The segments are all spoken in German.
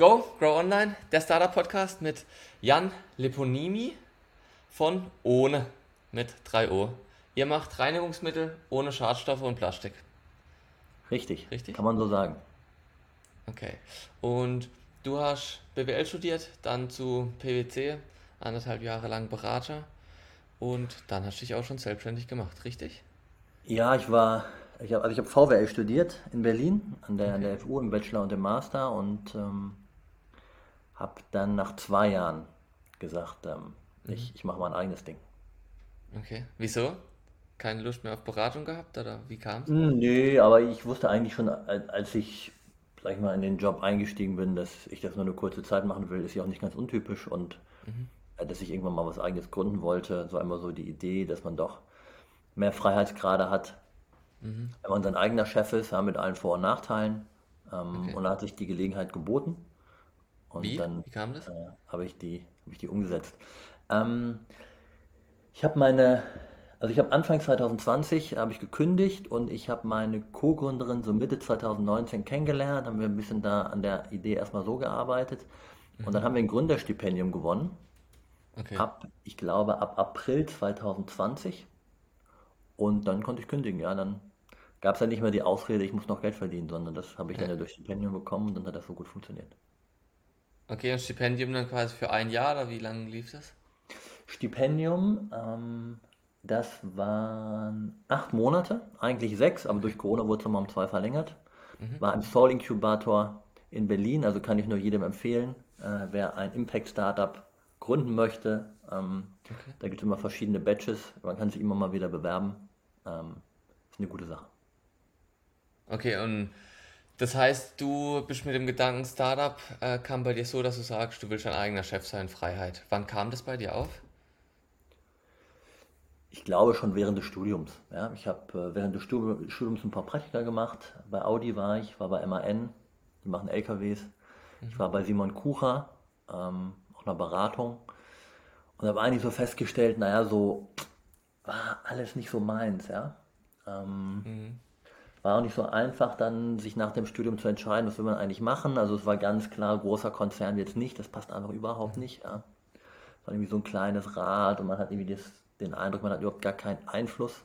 Go, Grow Online, der Startup-Podcast mit Jan Leponimi von Ohne mit 3O. Ihr macht Reinigungsmittel ohne Schadstoffe und Plastik. Richtig, Richtig? Kann man so sagen. Okay. Und du hast BWL studiert, dann zu PwC, anderthalb Jahre lang Berater und dann hast du dich auch schon selbstständig gemacht, richtig? Ja, ich war, ich habe also ich hab VWL studiert in Berlin, an der, okay. an der FU im Bachelor und im Master und ähm, habe dann nach zwei Jahren gesagt, ähm, mhm. ich, ich mache mein eigenes Ding. Okay, wieso? Keine Lust mehr auf Beratung gehabt oder wie kam es? Hm, nee, aber ich wusste eigentlich schon, als ich, sag ich mal, in den Job eingestiegen bin, dass ich das nur eine kurze Zeit machen will, ist ja auch nicht ganz untypisch und mhm. Äh, dass ich irgendwann mal was eigenes gründen wollte. So einmal so die Idee, dass man doch mehr Freiheitsgrade hat, mhm. wenn man sein eigener Chef ist, ja, mit allen Vor- und Nachteilen. Ähm, okay. Und da hat sich die Gelegenheit geboten. Und Wie? dann Wie kam das? Äh, habe ich, die, ich die umgesetzt. Ähm, ich habe meine, also ich habe Anfang 2020 habe ich gekündigt und ich habe meine Co-Gründerin so Mitte 2019 kennengelernt, haben wir ein bisschen da an der Idee erstmal so gearbeitet mhm. und dann haben wir ein Gründerstipendium gewonnen. Okay. Ab, ich glaube, ab April 2020 und dann konnte ich kündigen, ja, dann gab es ja nicht mehr die Ausrede, ich muss noch Geld verdienen, sondern das habe ich dann ja durch Stipendium bekommen und dann hat das so gut funktioniert. Okay, und Stipendium dann quasi für ein Jahr oder wie lange lief das? Stipendium, ähm, das waren acht Monate, eigentlich sechs, aber durch Corona wurde es nochmal um zwei verlängert. Mhm. War im Soul Incubator in Berlin, also kann ich nur jedem empfehlen, äh, wer ein Impact Startup gründen möchte. Ähm, okay. Da gibt es immer verschiedene Batches, man kann sich immer mal wieder bewerben. Ähm, ist eine gute Sache. Okay, und das heißt, du bist mit dem Gedanken Startup, äh, kam bei dir so, dass du sagst, du willst dein eigener Chef sein, Freiheit. Wann kam das bei dir auf? Ich glaube schon während des Studiums. Ja. Ich habe äh, während des Studiums ein paar Praktika gemacht. Bei Audi war ich, war bei MAN, die machen LKWs. Mhm. Ich war bei Simon Kucher, ähm, auch einer Beratung. Und habe eigentlich so festgestellt, naja, so war alles nicht so meins, ja. Ähm, mhm war auch nicht so einfach, dann sich nach dem Studium zu entscheiden, was will man eigentlich machen. Also es war ganz klar, großer Konzern jetzt nicht, das passt einfach überhaupt nicht. Ja. Es war irgendwie so ein kleines Rad und man hat irgendwie das, den Eindruck, man hat überhaupt gar keinen Einfluss,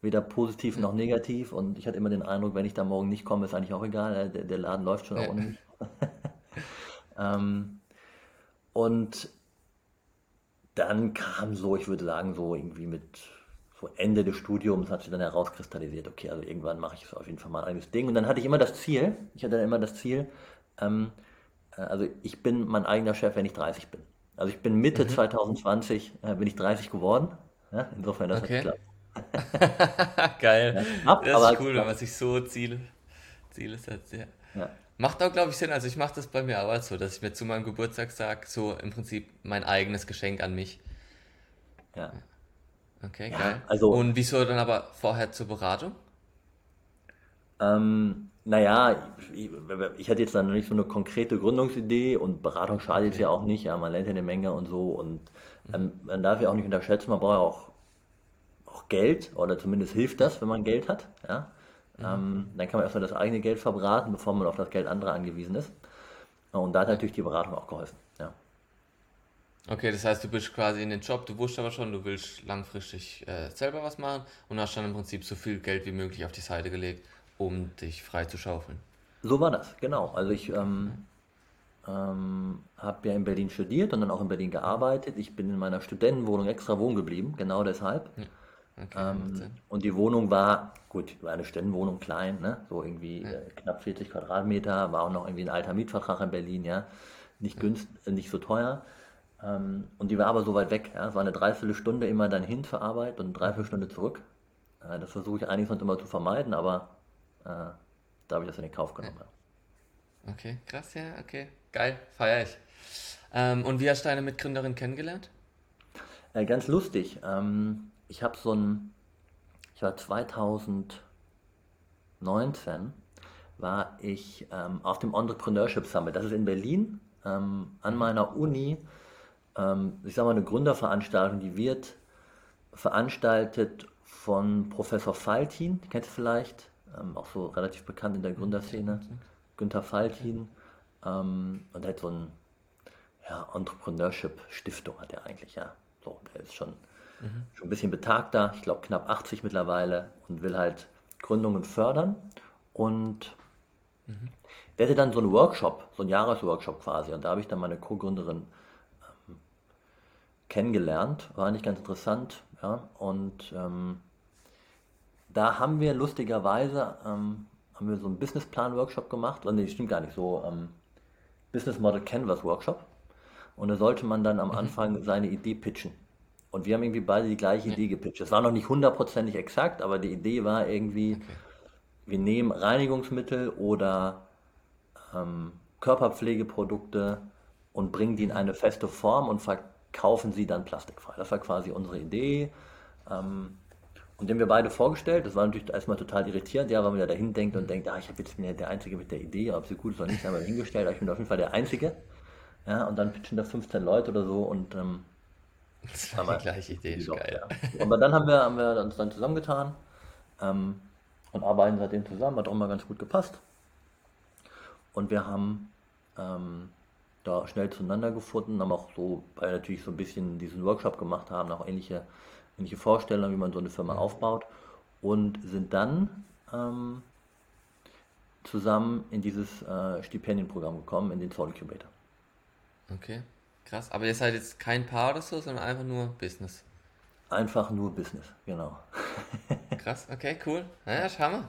weder positiv noch negativ. Und ich hatte immer den Eindruck, wenn ich da morgen nicht komme, ist eigentlich auch egal, der, der Laden läuft schon auch ohne mich. ähm, und dann kam so, ich würde sagen, so irgendwie mit so Ende des Studiums hat sich dann herauskristallisiert, okay, also irgendwann mache ich auf jeden Fall mal ein eigenes Ding. Und dann hatte ich immer das Ziel, ich hatte dann immer das Ziel, ähm, äh, also ich bin mein eigener Chef, wenn ich 30 bin. Also ich bin Mitte mhm. 2020, äh, bin ich 30 geworden. Ja, insofern, das okay. hat geklappt. Geil. Ja, ab, das ist cool, wenn man sich so Ziele, Ziele setzt, ja. ja. Macht auch, glaube ich, Sinn. Also ich mache das bei mir auch so, dass ich mir zu meinem Geburtstag sage, so im Prinzip mein eigenes Geschenk an mich. Ja. Okay, ja, geil. Also, Und wieso dann aber vorher zur Beratung? Ähm, naja, ich, ich, hatte jetzt dann noch nicht so eine konkrete Gründungsidee und Beratung schadet okay. ja auch nicht, ja, man lernt ja eine Menge und so und ähm, man darf ja auch nicht unterschätzen, man braucht ja auch, auch Geld oder zumindest hilft das, wenn man Geld hat, ja. Mhm. Ähm, dann kann man erstmal das eigene Geld verbraten, bevor man auf das Geld anderer angewiesen ist. Und da hat natürlich die Beratung auch geholfen. Okay, das heißt, du bist quasi in den Job, du wusstest aber schon, du willst langfristig äh, selber was machen und hast dann im Prinzip so viel Geld wie möglich auf die Seite gelegt, um dich frei zu schaufeln. So war das, genau. Also ich ähm, ähm, habe ja in Berlin studiert und dann auch in Berlin gearbeitet. Ich bin in meiner Studentenwohnung extra wohnen geblieben, genau deshalb. Ja. Okay, ähm, und die Wohnung war, gut, war eine Studentenwohnung klein, ne? so irgendwie ja. äh, knapp 40 Quadratmeter, war auch noch irgendwie ein alter Mietvertrag in Berlin, ja, nicht, günst, äh, nicht so teuer. Ähm, und die war aber so weit weg. Ja. Es war eine Dreiviertelstunde immer dann hin zur Arbeit und eine Dreiviertelstunde zurück. Äh, das versuche ich eigentlich sonst immer zu vermeiden, aber äh, da habe ich das in den Kauf genommen. Ja. Okay, krass, ja, okay. Geil, feiere ich. Ähm, und wie hast du deine Mitgründerin kennengelernt? Äh, ganz lustig. Ähm, ich habe so ein, ich war 2019, war ich ähm, auf dem Entrepreneurship Summit. Das ist in Berlin ähm, an meiner Uni ähm, ich sage mal, eine Gründerveranstaltung, die wird veranstaltet von Professor Faltin, die kennst du vielleicht, ähm, auch so relativ bekannt in der Gründerszene, Günther Faltin. Ähm, und er hat so ein ja, Entrepreneurship-Stiftung hat er eigentlich, ja. So, der ist schon, mhm. schon ein bisschen betagter, ich glaube knapp 80 mittlerweile und will halt Gründungen fördern. Und mhm. der hatte dann so einen Workshop, so einen Jahresworkshop quasi. Und da habe ich dann meine Co-Gründerin kennengelernt. War eigentlich ganz interessant. Ja. Und ähm, da haben wir lustigerweise ähm, haben wir so einen Businessplan-Workshop gemacht. Und nee, stimmt gar nicht so. Ähm, Business Model Canvas Workshop. Und da sollte man dann am mhm. Anfang seine Idee pitchen. Und wir haben irgendwie beide die gleiche Idee gepitcht. Es war noch nicht hundertprozentig exakt, aber die Idee war irgendwie, okay. wir nehmen Reinigungsmittel oder ähm, Körperpflegeprodukte und bringen die in eine feste Form und verkaufen sie dann plastikfrei. Das war quasi unsere Idee. Ähm, und den wir beide vorgestellt, das war natürlich erstmal total irritierend, ja, weil man ja dahin denkt und denkt, ah, ich habe jetzt bin ja der Einzige mit der Idee, ob sie gut ist oder nicht, haben wir hingestellt, aber ich bin auf jeden Fall der Einzige. Ja, und dann pitchen da 15 Leute oder so und ähm, das war die gleiche Idee, ist geil. Ja. Aber dann haben wir, haben wir uns dann zusammengetan ähm, und arbeiten seitdem zusammen, hat auch mal ganz gut gepasst. Und wir haben ähm, da schnell zueinander gefunden, haben auch so, weil natürlich so ein bisschen diesen Workshop gemacht haben, auch ähnliche, ähnliche Vorstellungen, wie man so eine Firma aufbaut und sind dann ähm, zusammen in dieses äh, Stipendienprogramm gekommen, in den Soul Incubator. Okay. Krass, aber ihr seid jetzt kein Paar oder so, sondern einfach nur Business. Einfach nur Business, genau. Krass, okay, cool. Naja, schau mal.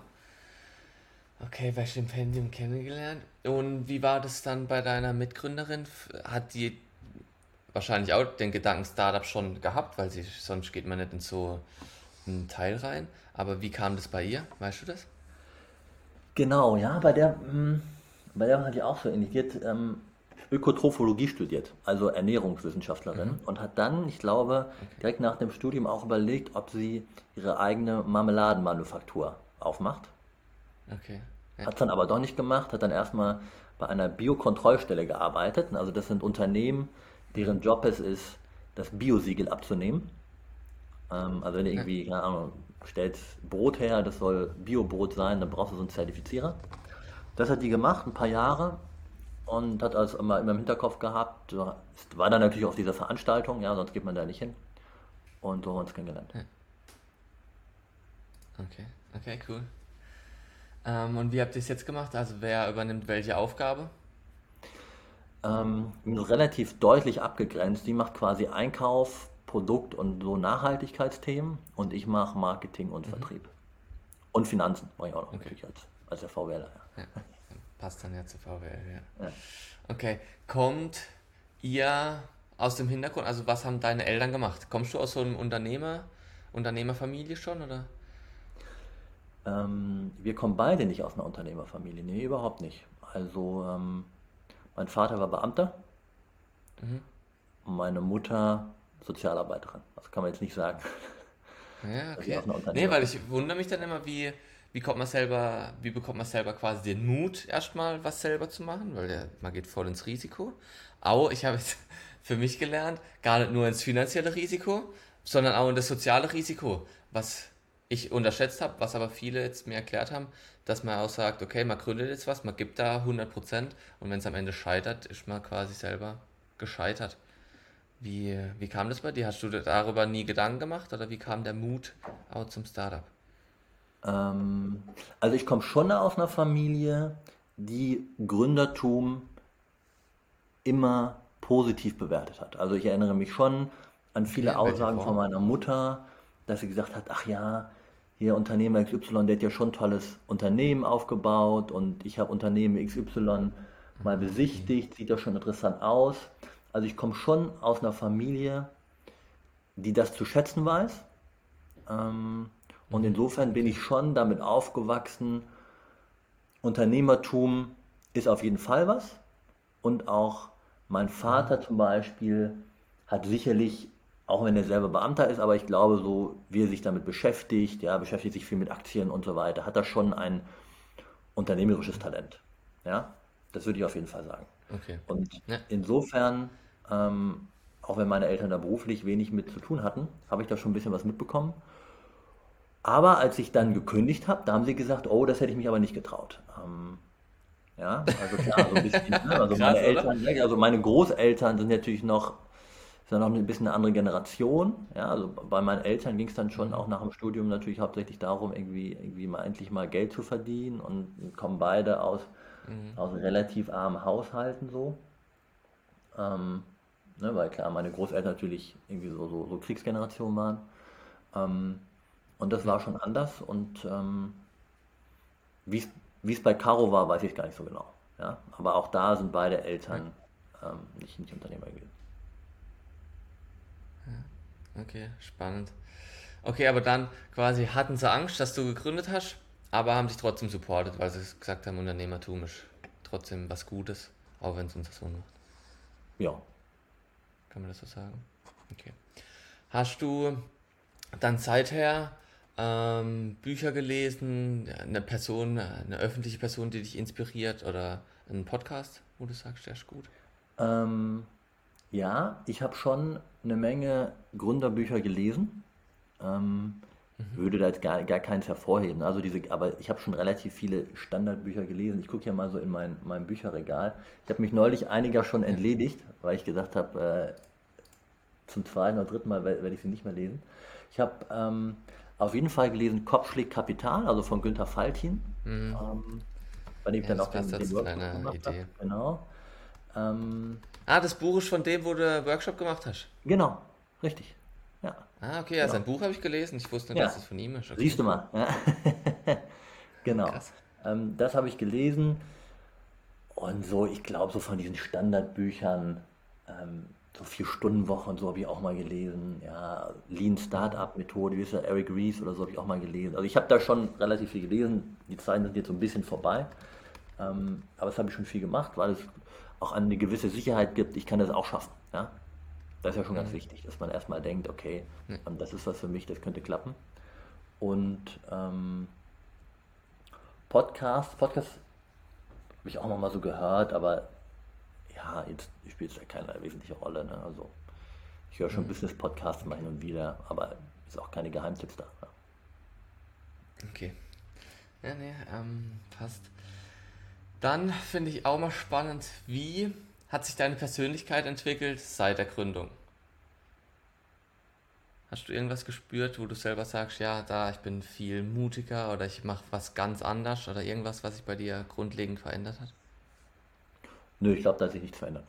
Okay, bei Stipendium kennengelernt. Und wie war das dann bei deiner Mitgründerin? Hat die wahrscheinlich auch den Gedanken Startup schon gehabt, weil sie, sonst geht man nicht in so einen Teil rein. Aber wie kam das bei ihr? Weißt du das? Genau, ja, bei der, hm, bei der war die auch so ähnlich. ähm, Ökotrophologie studiert, also Ernährungswissenschaftlerin, mhm. und hat dann, ich glaube, direkt nach dem Studium auch überlegt, ob sie ihre eigene Marmeladenmanufaktur aufmacht. Okay. Ja. Hat es dann aber doch nicht gemacht, hat dann erstmal bei einer Biokontrollstelle gearbeitet. Also das sind Unternehmen, deren Job es ist, das Biosiegel abzunehmen. Ähm, also wenn du irgendwie, keine Ahnung, stellst Brot her, das soll Biobrot sein, dann brauchst du so einen Zertifizierer. Das hat die gemacht, ein paar Jahre, und hat also immer, immer im Hinterkopf gehabt, war dann natürlich auf dieser Veranstaltung, ja, sonst geht man da nicht hin. Und so haben wir uns kennengelernt. Okay, okay, cool. Ähm, und wie habt ihr es jetzt gemacht? Also wer übernimmt welche Aufgabe? Ähm, relativ deutlich abgegrenzt. Die macht quasi Einkauf, Produkt und so Nachhaltigkeitsthemen und ich mache Marketing und mhm. Vertrieb. Und Finanzen mache ich auch noch okay. natürlich als, als der VWler. Ja. Ja. Passt dann ja zu VWL, ja. ja. Okay, kommt ihr aus dem Hintergrund, also was haben deine Eltern gemacht? Kommst du aus so einem Unternehmer, Unternehmerfamilie schon, oder? Ähm, wir kommen beide nicht aus einer Unternehmerfamilie, nee, überhaupt nicht. Also, ähm, mein Vater war Beamter, mhm. meine Mutter Sozialarbeiterin. Das kann man jetzt nicht sagen. Ja, okay. Nee, weil ich wundere mich dann immer, wie, wie kommt man selber, wie bekommt man selber quasi den Mut, erstmal was selber zu machen, weil der, man geht voll ins Risiko. Auch, ich habe jetzt für mich gelernt, gar nicht nur ins finanzielle Risiko, sondern auch in das soziale Risiko, was ich unterschätzt habe, was aber viele jetzt mir erklärt haben, dass man auch sagt, okay, man gründet jetzt was, man gibt da 100% und wenn es am Ende scheitert, ist man quasi selber gescheitert. Wie, wie kam das bei dir? Hast du darüber nie Gedanken gemacht oder wie kam der Mut auch zum Startup? Ähm, also ich komme schon aus einer Familie, die Gründertum immer positiv bewertet hat. Also ich erinnere mich schon an viele ja, Aussagen von meiner Mutter, dass sie gesagt hat, ach ja, hier Unternehmer XY, der hat ja schon ein tolles Unternehmen aufgebaut und ich habe Unternehmen XY mal besichtigt, sieht ja schon interessant aus. Also ich komme schon aus einer Familie, die das zu schätzen weiß. Ähm, und mhm. insofern bin ich schon damit aufgewachsen, Unternehmertum ist auf jeden Fall was. Und auch mein Vater zum Beispiel hat sicherlich, auch wenn er selber Beamter ist, aber ich glaube, so wie er sich damit beschäftigt, ja, beschäftigt sich viel mit Aktien und so weiter, hat er schon ein unternehmerisches Talent. Ja, das würde ich auf jeden Fall sagen. Okay. Und ja. insofern, ähm, auch wenn meine Eltern da beruflich wenig mit zu tun hatten, habe ich da schon ein bisschen was mitbekommen. Aber als ich dann gekündigt habe, da haben sie gesagt, oh, das hätte ich mich aber nicht getraut. Ähm, Ja, also klar, so ein bisschen, ne? Also meine Eltern, also meine Großeltern sind natürlich noch, sind noch ein bisschen eine andere Generation. Ja, also bei meinen Eltern ging es dann schon auch nach dem Studium natürlich hauptsächlich darum, irgendwie, irgendwie mal endlich mal Geld zu verdienen und kommen beide aus, mhm. aus relativ armen Haushalten so. Ähm, ne, weil klar, meine Großeltern natürlich irgendwie so, so, so Kriegsgeneration waren. Ähm, und das war schon anders und ähm, wie es bei Caro war, weiß ich gar nicht so genau. Ja? Aber auch da sind beide Eltern ähm, nicht, nicht Unternehmer gewesen. Okay, spannend. Okay, aber dann quasi hatten sie Angst, dass du gegründet hast, aber haben sich trotzdem supportet, weil sie gesagt haben, Unternehmertum ist trotzdem was Gutes, auch wenn es unser Sohn macht. Ja. Kann man das so sagen? Okay. Hast du dann seither ähm, Bücher gelesen, eine Person, eine öffentliche Person, die dich inspiriert oder einen Podcast, wo du sagst, der ist gut? Ähm, ja, ich habe schon eine Menge Gründerbücher gelesen. Ähm, mhm. Würde da jetzt gar, gar keins hervorheben. Also diese, aber ich habe schon relativ viele Standardbücher gelesen. Ich gucke ja mal so in mein, mein Bücherregal. Ich habe mich neulich einiger schon entledigt, weil ich gesagt habe, äh, zum zweiten oder dritten Mal werde ich sie nicht mehr lesen. Ich habe ähm, auf jeden Fall gelesen Kopfschläg Kapital, also von Günther Faltin. Mhm. Ähm, bei dem ich ja, dann auch den, den Workshop gemacht Idee. Genau. Ähm, ah, das Buch ist von dem, wo du Workshop gemacht hast. Genau, richtig. Ja. Ah, okay, ja, genau. sein Buch habe ich gelesen. Ich wusste nicht, ja. dass es von ihm ist. Okay. Siehst du mal. Ja. genau. Ähm, das habe ich gelesen. Und so, ich glaube, so von diesen Standardbüchern, ähm, so vier Stunden Woche und so habe ich auch mal gelesen. Ja, Lean Startup Methode, wie ist der Eric Rees oder so habe ich auch mal gelesen. Also ich habe da schon relativ viel gelesen. Die Zeiten sind jetzt so ein bisschen vorbei. Ähm, aber das habe ich schon viel gemacht, weil es auch eine gewisse Sicherheit gibt, ich kann das auch schaffen. Ja? Das ist ja schon ganz mhm. wichtig, dass man erstmal denkt, okay, mhm. das ist was für mich, das könnte klappen. Und ähm, Podcast, Podcast habe ich auch noch mal so gehört, aber ja, jetzt spielt es ja keine wesentliche Rolle. Ne? Also ich höre schon mhm. Business-Podcasts mal hin und wieder, aber ist auch keine Geheimtipps da. Ja. Okay. Ja, nee, ähm, passt. Dann finde ich auch mal spannend, wie hat sich deine Persönlichkeit entwickelt seit der Gründung? Hast du irgendwas gespürt, wo du selber sagst, ja, da ich bin viel mutiger oder ich mache was ganz anders oder irgendwas, was sich bei dir grundlegend verändert hat? Nö, ich glaube, da hat sich nichts verändert.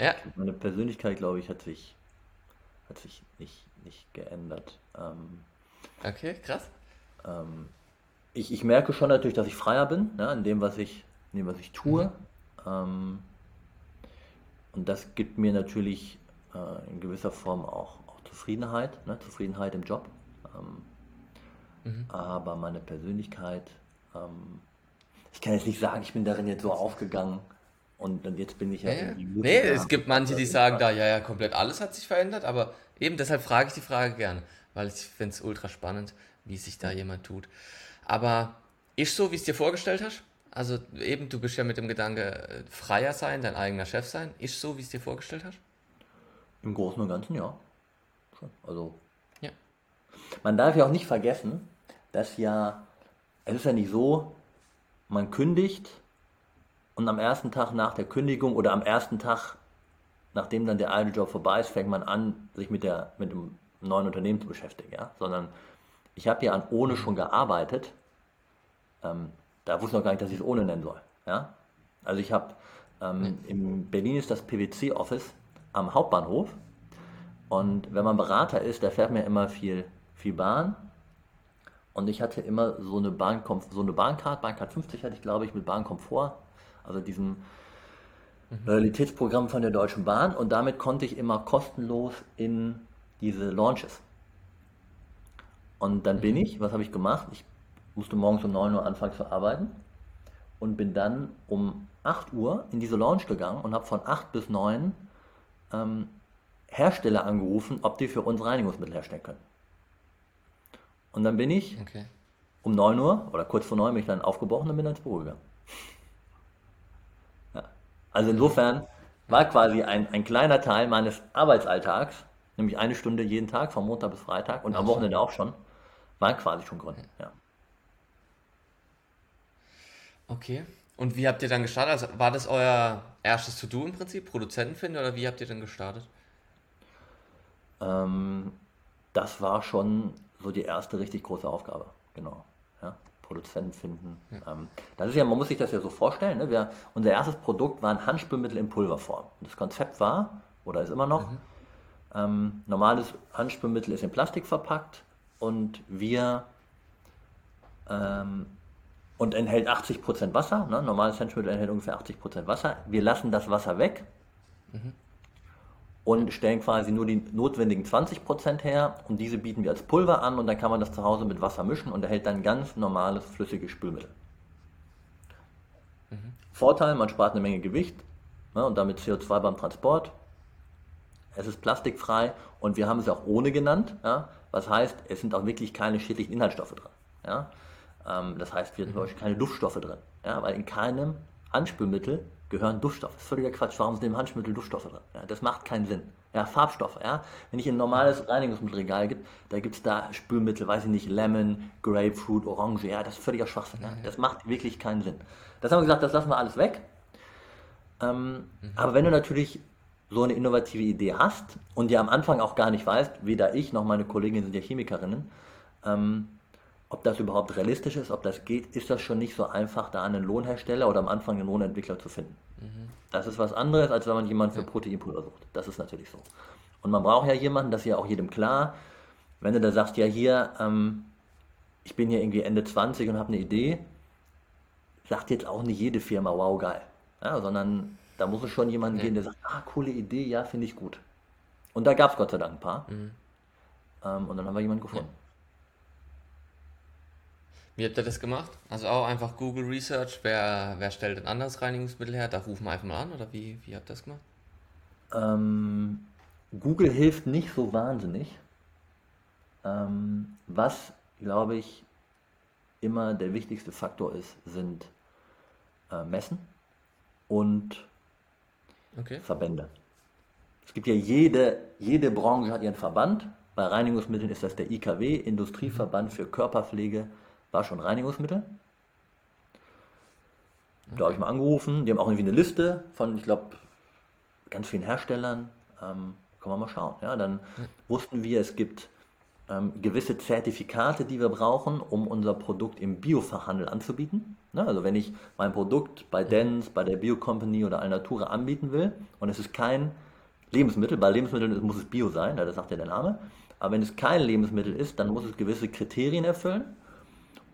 ja. Meine Persönlichkeit, glaube ich, hat sich, hat sich nicht, nicht geändert. Ähm, okay, krass. Ähm, ich, ich merke schon natürlich, dass ich freier bin, ne, in dem, was ich, in dem, was ich tue. Mhm. Ähm, und das gibt mir natürlich äh, in gewisser Form auch, auch Zufriedenheit, ne, Zufriedenheit im Job. Ähm, mhm. Aber meine Persönlichkeit, ähm, ich kann jetzt nicht sagen, ich bin darin jetzt so aufgegangen und, und jetzt bin ich ja, ja mutig. Nee, es gibt manche, die sagen da, ja, ja, komplett alles hat sich verändert, aber eben deshalb frage ich die Frage gerne, weil ich finde es ultra spannend, wie sich da jemand tut. Aber ist so, wie es dir vorgestellt hast? Also eben, du bist ja mit dem Gedanke freier sein, dein eigener Chef sein. Ist so, wie es dir vorgestellt hast? Im Großen und Ganzen ja. Also. Ja. Man darf ja auch nicht vergessen, dass ja, es ist ja nicht so, man kündigt und am ersten Tag nach der Kündigung oder am ersten Tag, nachdem dann der alte Job vorbei ist, fängt man an, sich mit, der, mit dem neuen Unternehmen zu beschäftigen. Ja? Sondern ich habe ja an ohne schon gearbeitet. Ähm, da wusste ich noch gar nicht, dass ich es ohne nennen soll. Ja? Also ich habe, ähm, in Berlin ist das PwC-Office am Hauptbahnhof. Und wenn man Berater ist, da fährt ja immer viel, viel Bahn. Und ich hatte immer so eine, Bahn, so eine Bahncard, Bahncard 50 hatte ich, glaube ich, mit Bahnkomfort, also diesem mhm. Loyalitätsprogramm von der Deutschen Bahn. Und damit konnte ich immer kostenlos in diese Launches. Und dann bin ich, was habe ich gemacht? Ich musste morgens um 9 Uhr anfangen zu arbeiten und bin dann um 8 Uhr in diese Launch gegangen und habe von 8 bis 9 ähm, Hersteller angerufen, ob die für uns Reinigungsmittel herstellen können. Und dann bin ich okay. um 9 Uhr oder kurz vor 9 bin ich dann aufgebrochen und bin dann ins Büro gegangen. Ja. Also insofern war quasi ein, ein kleiner Teil meines Arbeitsalltags, nämlich eine Stunde jeden Tag, von Montag bis Freitag und am Wochenende auch schon, war quasi schon Gründen, ja. Okay. Und wie habt ihr dann gestartet? Also war das euer erstes To-Do im Prinzip, Produzenten finden oder wie habt ihr dann gestartet? Ähm, das war schon so die erste richtig große Aufgabe, genau. Ja, Produzenten finden. Ja. Ähm, das ist ja, man muss sich das ja so vorstellen. Ne? Wir, unser erstes Produkt war ein Handspülmittel in Pulverform. Das Konzept war, oder ist immer noch, mhm. ähm, normales Handspülmittel ist in Plastik verpackt und wir ähm, und enthält 80% Wasser. Ne? Normales Handspülmittel enthält ungefähr 80% Wasser. Wir lassen das Wasser weg. Mhm und stellen quasi nur die notwendigen 20% her und diese bieten wir als Pulver an und dann kann man das zu Hause mit Wasser mischen und erhält dann ganz normales flüssiges Spülmittel. Mhm. Vorteil, man spart eine Menge Gewicht ne, und damit CO2 beim Transport. Es ist plastikfrei und wir haben es auch ohne genannt, ja, was heißt, es sind auch wirklich keine schädlichen Inhaltsstoffe drin. Ja. Ähm, das heißt, wir haben mhm. keine Duftstoffe drin, ja, weil in keinem Anspülmittel gehören Duftstoffe. Das ist völliger Quatsch. Warum sind im Handschmittel Duftstoffe drin? Ja, das macht keinen Sinn. Ja, Farbstoffe. Ja? Wenn ich ein normales Reinigungsmittelregal gibt, da gibt es da Spülmittel, weiß ich nicht, Lemon, Grapefruit, Orange. Ja, das ist völliger Schwachsinn. Ja? Das macht wirklich keinen Sinn. Das haben wir gesagt, das lassen wir alles weg. Ähm, mhm. Aber wenn du natürlich so eine innovative Idee hast und dir am Anfang auch gar nicht weißt, weder ich noch meine Kolleginnen sind ja Chemikerinnen, ähm, ob das überhaupt realistisch ist, ob das geht, ist das schon nicht so einfach, da einen Lohnhersteller oder am Anfang einen Lohnentwickler zu finden. Mhm. Das ist was anderes, als wenn man jemanden für Proteinpulver sucht. Das ist natürlich so. Und man braucht ja jemanden, das ist ja auch jedem klar, wenn du da sagst, ja hier, ähm, ich bin hier irgendwie Ende 20 und habe eine Idee, sagt jetzt auch nicht jede Firma, wow, geil. Ja, sondern da muss es schon jemanden ja. gehen, der sagt, ah, coole Idee, ja, finde ich gut. Und da gab es Gott sei Dank ein paar. Mhm. Ähm, und dann haben wir jemanden gefunden. Ja. Wie habt ihr das gemacht? Also auch einfach Google Research, wer, wer stellt ein anderes Reinigungsmittel her? Da rufen wir einfach mal an oder wie, wie habt ihr das gemacht? Ähm, Google hilft nicht so wahnsinnig. Ähm, was, glaube ich, immer der wichtigste Faktor ist, sind äh, Messen und okay. Verbände. Es gibt ja jede, jede Branche hat ihren Verband. Bei Reinigungsmitteln ist das der IKW, Industrieverband für Körperpflege war schon Reinigungsmittel. Da habe ich mal angerufen. Die haben auch irgendwie eine Liste von, ich glaube, ganz vielen Herstellern. Ähm, können wir mal schauen. Ja, dann wussten wir, es gibt ähm, gewisse Zertifikate, die wir brauchen, um unser Produkt im Biofachhandel anzubieten. Ne? Also wenn ich mein Produkt bei Dens, bei der Bio-Company oder Alnatura anbieten will und es ist kein Lebensmittel, bei Lebensmitteln muss es Bio sein, das sagt ja der Name, aber wenn es kein Lebensmittel ist, dann muss es gewisse Kriterien erfüllen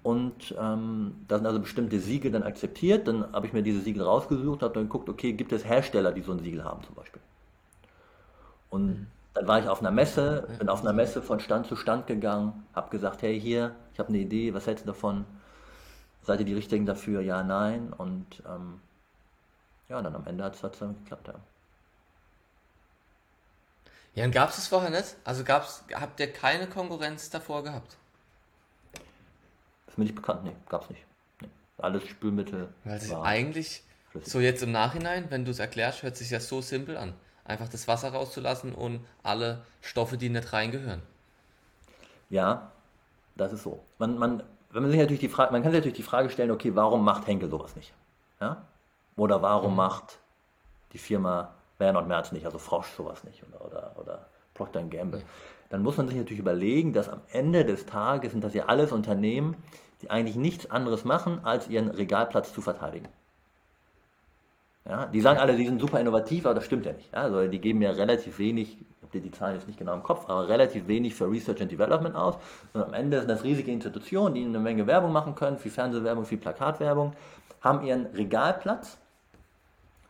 und ähm, da sind also bestimmte Siegel dann akzeptiert. Dann habe ich mir diese Siegel rausgesucht, habe dann geguckt, okay, gibt es Hersteller, die so ein Siegel haben zum Beispiel. Und mhm. Dann war ich auf einer Messe, bin auf einer Messe von Stand zu Stand gegangen, habe gesagt, hey hier, ich habe eine Idee, was hältst du davon? Seid ihr die Richtigen dafür? Ja, nein. Und ähm, ja, dann am Ende hat es dann geklappt, ja. Ja, und gab es es vorher nicht? Also gab's, habt ihr keine Konkurrenz davor gehabt? mir nicht bekannt, nee, gab's nicht. Nee. Alles Spülmittel. Weil es eigentlich, flüssig. so jetzt im Nachhinein, wenn du es erklärst, hört sich ja so simpel an. Einfach das Wasser rauszulassen und alle Stoffe, die nicht reingehören. Ja, das ist so. Man, man, wenn man sich natürlich die Frage, man kann sich natürlich die Frage stellen, okay, warum macht Henkel sowas nicht? Ja? Oder warum mhm. macht die Firma Werner und Merz nicht, also Frosch sowas nicht oder, oder, oder Procter Gamble? Mhm. Dann muss man sich natürlich überlegen, dass am Ende des Tages sind das ja alles Unternehmen, die eigentlich nichts anderes machen, als ihren Regalplatz zu verteidigen. Ja, die sagen alle, die sind super innovativ, aber das stimmt ja nicht. Ja, also die geben ja relativ wenig, ich habe die Zahlen jetzt nicht genau im Kopf, aber relativ wenig für Research and Development aus. Und am Ende sind das riesige Institutionen, die eine Menge Werbung machen können, viel Fernsehwerbung, viel Plakatwerbung, haben ihren Regalplatz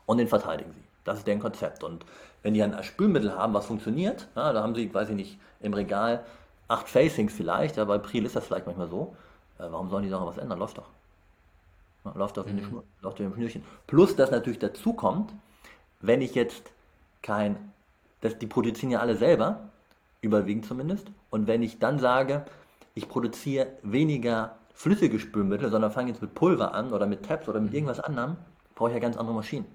und den verteidigen sie. Das ist deren Konzept. Und wenn die ein Spülmittel haben, was funktioniert, ja, da haben sie, weiß ich nicht, im Regal acht Facings vielleicht, ja, bei Priel ist das vielleicht manchmal so, äh, warum sollen die Sachen was ändern? Läuft doch. Ja, läuft wie mhm. Läuft wie Schnürchen. Plus, dass natürlich dazu kommt, wenn ich jetzt kein, das, die produzieren ja alle selber, überwiegend zumindest, und wenn ich dann sage, ich produziere weniger flüssige Spülmittel, sondern fange jetzt mit Pulver an oder mit Tabs oder mit mhm. irgendwas anderem, brauche ich ja ganz andere Maschinen.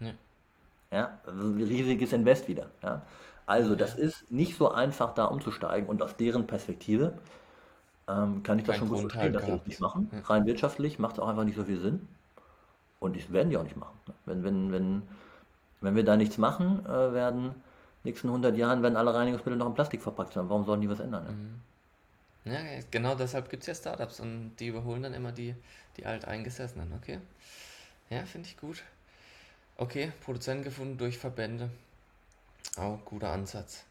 Ja. ja also riesiges Invest wieder. Ja. Also, das ist nicht so einfach, da umzusteigen und aus deren Perspektive ähm, kann ich das schon gut verstehen, dass sie das nicht machen. Ja. Rein wirtschaftlich macht es auch einfach nicht so viel Sinn. Und das werden die auch nicht machen. Wenn, wenn, wenn, wenn wir da nichts machen, äh, werden nächsten 100 Jahren werden alle Reinigungsmittel noch in Plastik verpackt sein. Warum sollen die was ändern? Ne? Mhm. Ja, genau deshalb gibt es ja Startups und die überholen dann immer die, die alteingesessenen, okay? Ja, finde ich gut. Okay, Produzenten gefunden durch Verbände. Auch guter Ansatz.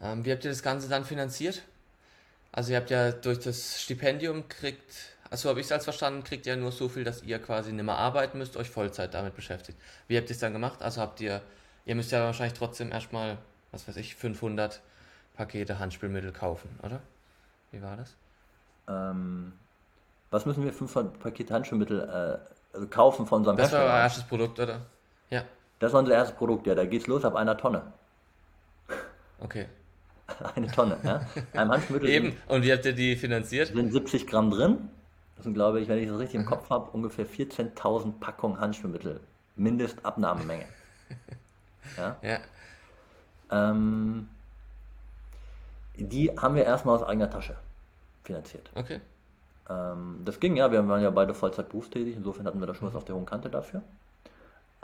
Ähm, wie habt ihr das Ganze dann finanziert? Also ihr habt ja durch das Stipendium kriegt, also habe ich es als verstanden, kriegt ihr nur so viel, dass ihr quasi nicht mehr arbeiten müsst, euch Vollzeit damit beschäftigt. Wie habt ihr es dann gemacht? Also habt ihr, ihr müsst ja wahrscheinlich trotzdem erstmal, was weiß ich, 500 Pakete Handspielmittel kaufen, oder? Wie war das? Ähm, was müssen wir 500 Pakete Handspielmittel äh, also kaufen von unserem Das war euer erstes Produkt, oder? Ja. Das war unser erstes Produkt, ja. Da geht's los ab einer Tonne. Okay. Eine Tonne, ja. Ein Handspielmittel. Eben. Und wie habt ihr die finanziert? sind 70 Gramm drin. Das sind, glaube ich, wenn ich das richtig im Kopf habe, ungefähr 14.000 Packungen Handspielmittel. Mindestabnahmemenge. Ja. ja. Ähm, die haben wir erstmal aus eigener Tasche finanziert. Okay. Ähm, das ging ja, wir waren ja beide Vollzeit berufstätig, insofern hatten wir da schon was auf der hohen Kante dafür.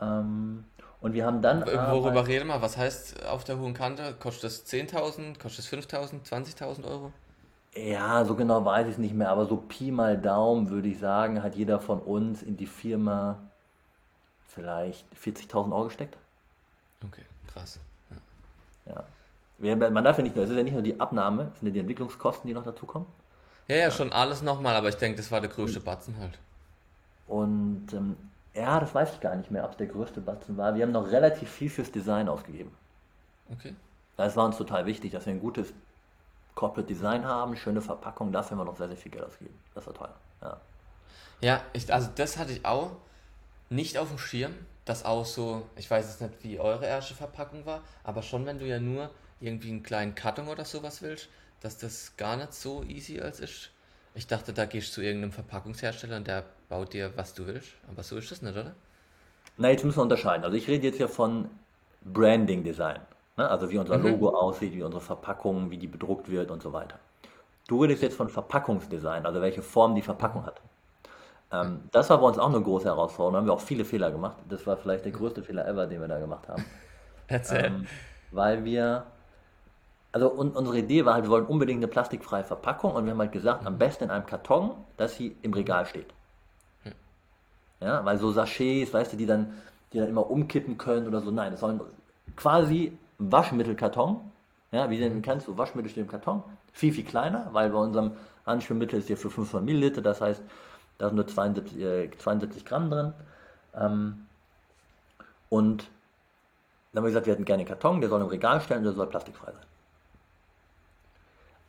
Ähm, und wir haben dann. Worüber reden wir? Was heißt auf der hohen Kante? Kostet es 10.000? Kostet es 5.000? 20.000 Euro? Ja, so genau weiß ich es nicht mehr, aber so Pi mal Daumen würde ich sagen, hat jeder von uns in die Firma vielleicht 40.000 Euro gesteckt. Okay, krass. Ja. ja. Man darf ja nicht nur, es ist ja nicht nur die Abnahme, es sind ja die Entwicklungskosten, die noch dazukommen. Ja, ja, schon alles nochmal, aber ich denke, das war der größte Batzen halt. Und ähm, ja, das weiß ich gar nicht mehr, ob es der größte Batzen war. Wir haben noch relativ viel fürs Design ausgegeben. Okay. Das war uns total wichtig, dass wir ein gutes Corporate Design haben, schöne Verpackung, dafür haben wir noch sehr, sehr viel Geld ausgegeben. Das war teuer. Ja, ja ich, also das hatte ich auch nicht auf dem Schirm, dass auch so, ich weiß jetzt nicht, wie eure erste Verpackung war, aber schon wenn du ja nur irgendwie einen kleinen Karton oder sowas willst, dass das gar nicht so easy als ist. Ich dachte, da gehst du zu irgendeinem Verpackungshersteller und der baut dir, was du willst. Aber so ist das nicht, oder? Na, jetzt müssen wir unterscheiden. Also ich rede jetzt hier von Branding Design. Ne? Also wie unser mhm. Logo aussieht, wie unsere Verpackung, wie die bedruckt wird und so weiter. Du redest jetzt von Verpackungsdesign, also welche Form die Verpackung hat. Ähm, das war bei uns auch eine große Herausforderung. Da haben wir auch viele Fehler gemacht. Das war vielleicht der größte Fehler ever, den wir da gemacht haben. Erzähl. Ähm, weil wir also und unsere Idee war halt, wir wollen unbedingt eine plastikfreie Verpackung und wir haben halt gesagt, am besten in einem Karton, dass sie im Regal steht. Hm. Ja, weil so Sachets, weißt du, die dann, die dann immer umkippen können oder so, nein, es sollen quasi Waschmittelkarton, ja, wie denn kannst du Waschmittel steht im Karton, viel, viel kleiner, weil bei unserem Anschwimmittel ist hier für 500 Milliliter, das heißt, da sind nur 72, äh, 72 Gramm drin. Ähm, und dann haben wir gesagt, wir hätten gerne einen Karton, der soll im Regal stehen und der soll plastikfrei sein.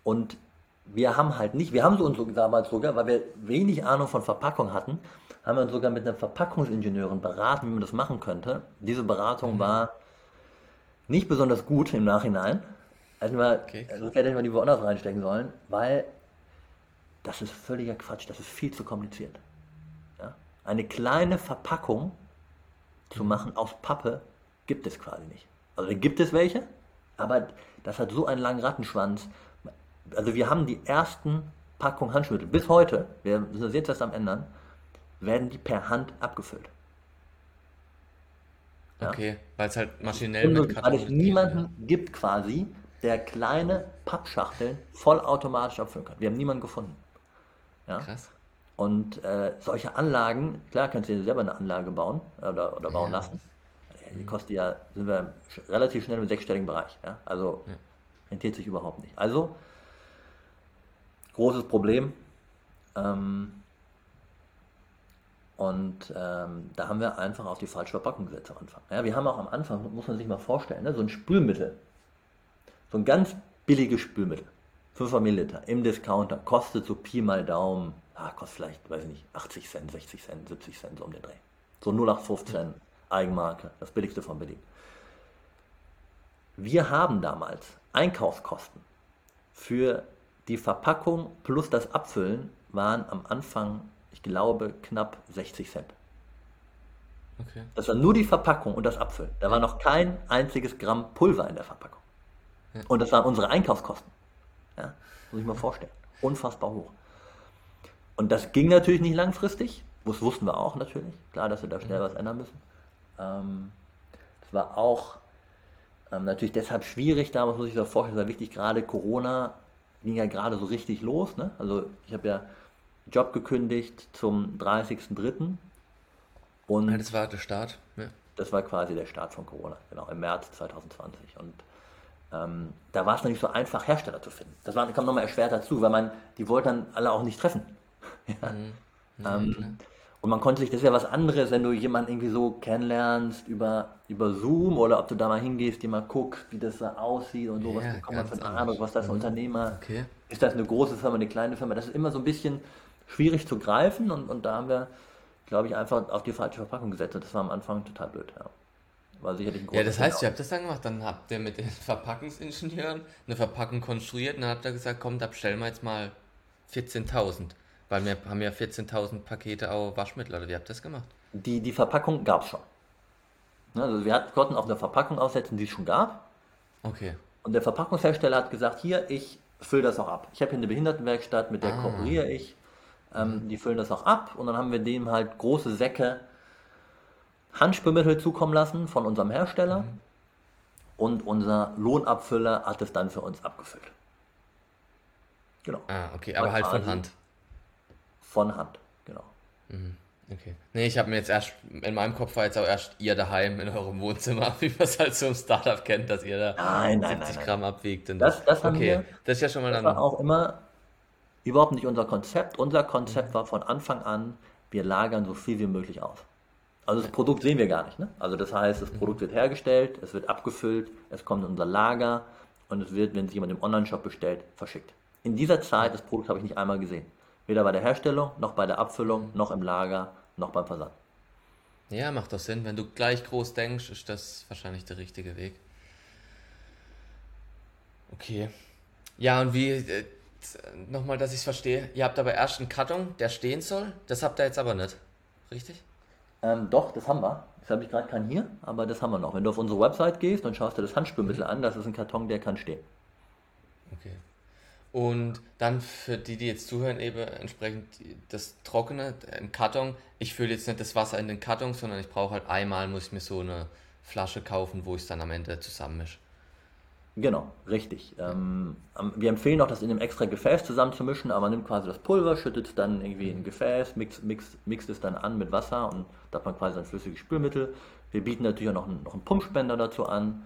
Und wir haben halt nicht, wir haben so uns damals sogar, weil wir wenig Ahnung von Verpackung hatten, haben wir uns sogar mit einer Verpackungsingenieurin beraten, wie man das machen könnte. Diese Beratung mhm. war nicht besonders gut im Nachhinein. Also, wir, okay. also hätte man die woanders reinstecken sollen, weil das ist völliger Quatsch, das ist viel zu kompliziert. Ja? Eine kleine Verpackung zu mhm. machen aus Pappe gibt es quasi nicht. Also gibt es welche, aber das hat so einen langen Rattenschwanz also wir haben die ersten Packungen Handschmittel bis heute, wir sind jetzt erst am ändern, werden die per Hand abgefüllt. Ja? Okay, weil es halt maschinell Und mit Weil es niemanden ja. gibt quasi, der kleine Pappschachteln vollautomatisch abfüllen kann. Wir haben niemanden gefunden. Ja? Krass. Und äh, solche Anlagen, klar kannst du dir selber eine Anlage bauen oder, oder bauen ja. lassen. Die kostet ja, sind wir relativ schnell im sechsstelligen Bereich. Ja? Also rentiert sich überhaupt nicht. Also großes Problem. Ähm, und ähm, da haben wir einfach auf die falsche Verpackung gesetzt am Anfang. Ja, wir haben auch am Anfang, muss man sich mal vorstellen, ne, so ein Spülmittel, so ein ganz billiges Spülmittel, 5 Milliliter im Discounter, kostet so Pi mal Daumen, ah, kostet vielleicht, weiß ich nicht, 80 Cent, 60 Cent, 70 Cent so um den Dreh. So 0815 Eigenmarke, das billigste von billig. Wir haben damals Einkaufskosten für die Verpackung plus das Abfüllen waren am Anfang, ich glaube, knapp 60 Cent. Okay. Das war nur die Verpackung und das Abfüllen. Da war noch kein einziges Gramm Pulver in der Verpackung. Ja. Und das waren unsere Einkaufskosten. Ja, muss ich mal vorstellen. Unfassbar hoch. Und das ging natürlich nicht langfristig. Das wussten wir auch natürlich. Klar, dass wir da schnell mhm. was ändern müssen. Ähm, das war auch ähm, natürlich deshalb schwierig damals, muss ich mir vorstellen, war wichtig, gerade Corona ging ja gerade so richtig los. Ne? Also ich habe ja Job gekündigt zum 30.03. Und ja, das war der Start. Ja. Das war quasi der Start von Corona, genau, im März 2020. Und ähm, da war es noch nicht so einfach, Hersteller zu finden. Das war, kam nochmal erschwert dazu, weil man, die wollten dann alle auch nicht treffen. ja. Mhm. ähm, und man konnte sich, das ist ja was anderes, wenn du jemanden irgendwie so kennenlernst über, über Zoom oder ob du da mal hingehst, dir mal guckst, wie das da aussieht und so, was ja, bekommt man für einen Eindruck, was das für ein mhm. Unternehmer, okay. ist das eine große Firma, eine kleine Firma, das ist immer so ein bisschen schwierig zu greifen und, und da haben wir, glaube ich, einfach auf die falsche Verpackung gesetzt und das war am Anfang total blöd, ja. War sicherlich ein ja, das heißt, ihr habt das dann gemacht, dann habt ihr mit den Verpackungsingenieuren eine Verpackung konstruiert und dann habt ihr gesagt, komm, da bestellen wir jetzt mal 14.000. Weil wir haben ja 14.000 Pakete auch Waschmittel, oder wie habt ihr das gemacht? Die, die Verpackung gab es schon. Ne, also wir konnten auf eine Verpackung aussetzen, die es schon gab. Okay. Und der Verpackungshersteller hat gesagt, hier, ich fülle das auch ab. Ich habe hier eine Behindertenwerkstatt, mit der ah. kooperiere ich. Ähm, die füllen das auch ab und dann haben wir dem halt große Säcke Handspülmittel zukommen lassen von unserem Hersteller mhm. und unser Lohnabfüller hat es dann für uns abgefüllt. Genau. Ah, okay, aber halt von Hand. Von Hand, genau. Mhm. Okay. Nee, ich habe mir jetzt erst, in meinem Kopf war jetzt auch erst ihr daheim in eurem Wohnzimmer, wie man es halt so im Startup kennt, dass ihr da nein, nein, 70 nein, Gramm abwiegt. Und das, das haben okay. wir, das ist ja schon mal das dann. war auch immer überhaupt nicht unser Konzept. Unser Konzept mhm. war von Anfang an, wir lagern so viel wie möglich aus. Also das Produkt sehen wir gar nicht. Ne? Also das heißt, das Produkt wird hergestellt, es wird abgefüllt, es kommt in unser Lager und es wird, wenn es jemand im Online-Shop bestellt, verschickt. In dieser Zeit, das Produkt habe ich nicht einmal gesehen. Weder bei der Herstellung, noch bei der Abfüllung, noch im Lager, noch beim Versand. Ja, macht doch Sinn. Wenn du gleich groß denkst, ist das wahrscheinlich der richtige Weg. Okay. Ja, und wie, äh, nochmal, dass ich es verstehe, ihr habt aber erst einen Karton, der stehen soll. Das habt ihr jetzt aber nicht. Richtig? Ähm, doch, das haben wir. Das habe ich gerade keinen hier, aber das haben wir noch. Wenn du auf unsere Website gehst und schaust dir das Handspülmittel an, das ist ein Karton, der kann stehen. Okay. Und dann für die, die jetzt zuhören, eben entsprechend das Trockene im Karton. Ich fülle jetzt nicht das Wasser in den Karton, sondern ich brauche halt einmal, muss ich mir so eine Flasche kaufen, wo ich es dann am Ende zusammenmische. Genau, richtig. Ähm, wir empfehlen auch, das in einem extra Gefäß zusammenzumischen, aber man nimmt quasi das Pulver, schüttet es dann irgendwie in ein Gefäß, mixt, mixt, mixt es dann an mit Wasser und da hat man quasi ein flüssiges Spülmittel. Wir bieten natürlich auch noch einen, noch einen Pumpspender dazu an.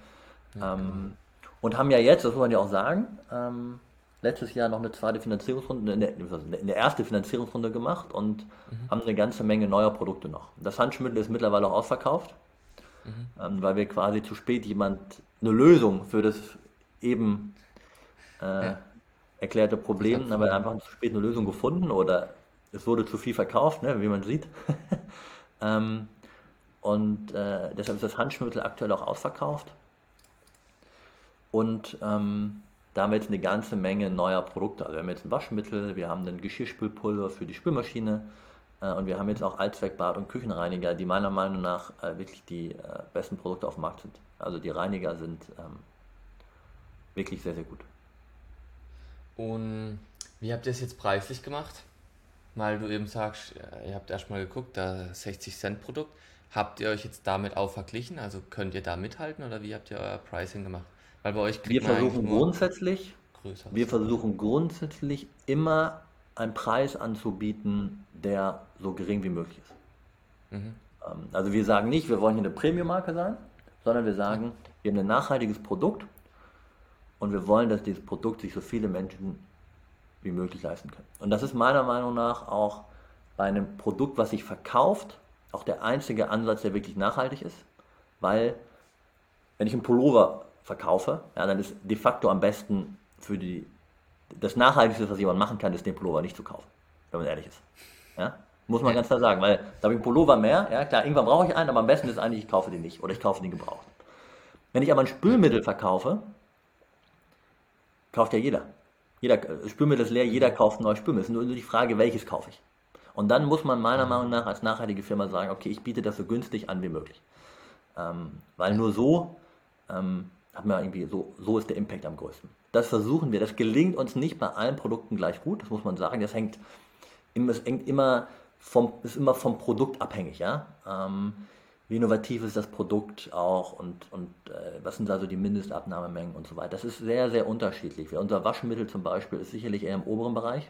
Ja, ähm, und haben ja jetzt, das muss man ja auch sagen, ähm, letztes Jahr noch eine zweite Finanzierungsrunde, eine, eine erste Finanzierungsrunde gemacht und mhm. haben eine ganze Menge neuer Produkte noch. Das Handschmittel ist mittlerweile auch ausverkauft, mhm. ähm, weil wir quasi zu spät jemand eine Lösung für das eben äh, ja. erklärte Problem, aber einfach zu spät eine Lösung gefunden oder es wurde zu viel verkauft, ne, wie man sieht. ähm, und äh, deshalb ist das Handschmittel aktuell auch ausverkauft. Und ähm, da haben wir jetzt eine ganze Menge neuer Produkte. Also wir haben jetzt ein Waschmittel, wir haben ein Geschirrspülpulver für die Spülmaschine äh, und wir haben jetzt auch Allzweckbad- und Küchenreiniger, die meiner Meinung nach äh, wirklich die äh, besten Produkte auf dem Markt sind. Also die Reiniger sind ähm, wirklich sehr, sehr gut. Und wie habt ihr es jetzt preislich gemacht? Weil du eben sagst, ihr habt erstmal geguckt, da 60 Cent Produkt. Habt ihr euch jetzt damit auch verglichen? Also könnt ihr da mithalten oder wie habt ihr euer Pricing gemacht? Weil bei euch wir versuchen grundsätzlich, wir versuchen grundsätzlich immer einen Preis anzubieten, der so gering wie möglich ist. Mhm. Ähm, also wir sagen nicht, wir wollen hier eine Premium-Marke sein, sondern wir sagen, wir haben ein nachhaltiges Produkt und wir wollen, dass dieses Produkt sich so viele Menschen wie möglich leisten können. Und das ist meiner Meinung nach auch bei einem Produkt, was sich verkauft, auch der einzige Ansatz, der wirklich nachhaltig ist, weil wenn ich einen Pullover verkaufe, ja, dann ist de facto am besten für die, das Nachhaltigste, was jemand machen kann, ist den Pullover nicht zu kaufen, wenn man ehrlich ist. Ja? Muss man ganz klar sagen, weil da habe ich einen Pullover mehr, ja klar, irgendwann brauche ich einen, aber am besten ist eigentlich, ich kaufe den nicht oder ich kaufe den gebraucht. Wenn ich aber ein Spülmittel verkaufe, kauft ja jeder. Jeder Spülmittel ist leer, jeder kauft ein neues Spülmittel. Es ist nur die Frage, welches kaufe ich. Und dann muss man meiner Meinung nach als nachhaltige Firma sagen, okay, ich biete das so günstig an wie möglich. Ähm, weil nur so ähm, hat man irgendwie so, so ist der Impact am größten. Das versuchen wir. Das gelingt uns nicht bei allen Produkten gleich gut, das muss man sagen. Das hängt, es hängt immer vom, ist immer vom Produkt abhängig, ja. Ähm, wie innovativ ist das Produkt auch und, und äh, was sind also die Mindestabnahmemengen und so weiter. Das ist sehr, sehr unterschiedlich. Unser Waschmittel zum Beispiel ist sicherlich eher im oberen Bereich.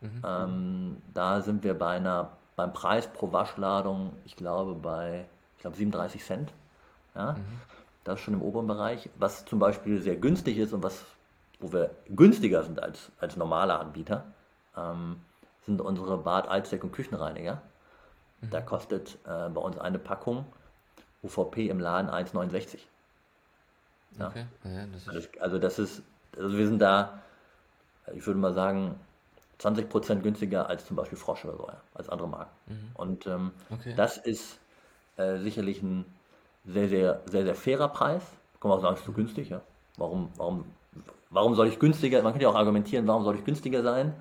Mhm. Ähm, da sind wir bei einer, beim Preis pro Waschladung, ich glaube, bei ich glaube 37 Cent. Ja? Mhm. Das ist schon im oberen Bereich. Was zum Beispiel sehr günstig ist und was, wo wir günstiger sind als, als normale Anbieter, ähm, sind unsere Bad, Altsdeck und Küchenreiniger. Mhm. Da kostet äh, bei uns eine Packung UVP im Laden 1,69. Ja. Okay. Ja, das also, also das ist, also wir sind da, ich würde mal sagen, 20% günstiger als zum Beispiel Frosch oder so, ja, als andere Marken. Mhm. Und ähm, okay. das ist äh, sicherlich ein sehr, sehr, sehr, sehr fairer Preis. Kann man auch sagen, es ist zu günstig. Ja? Warum, warum, warum soll ich günstiger, man könnte ja auch argumentieren, warum soll ich günstiger sein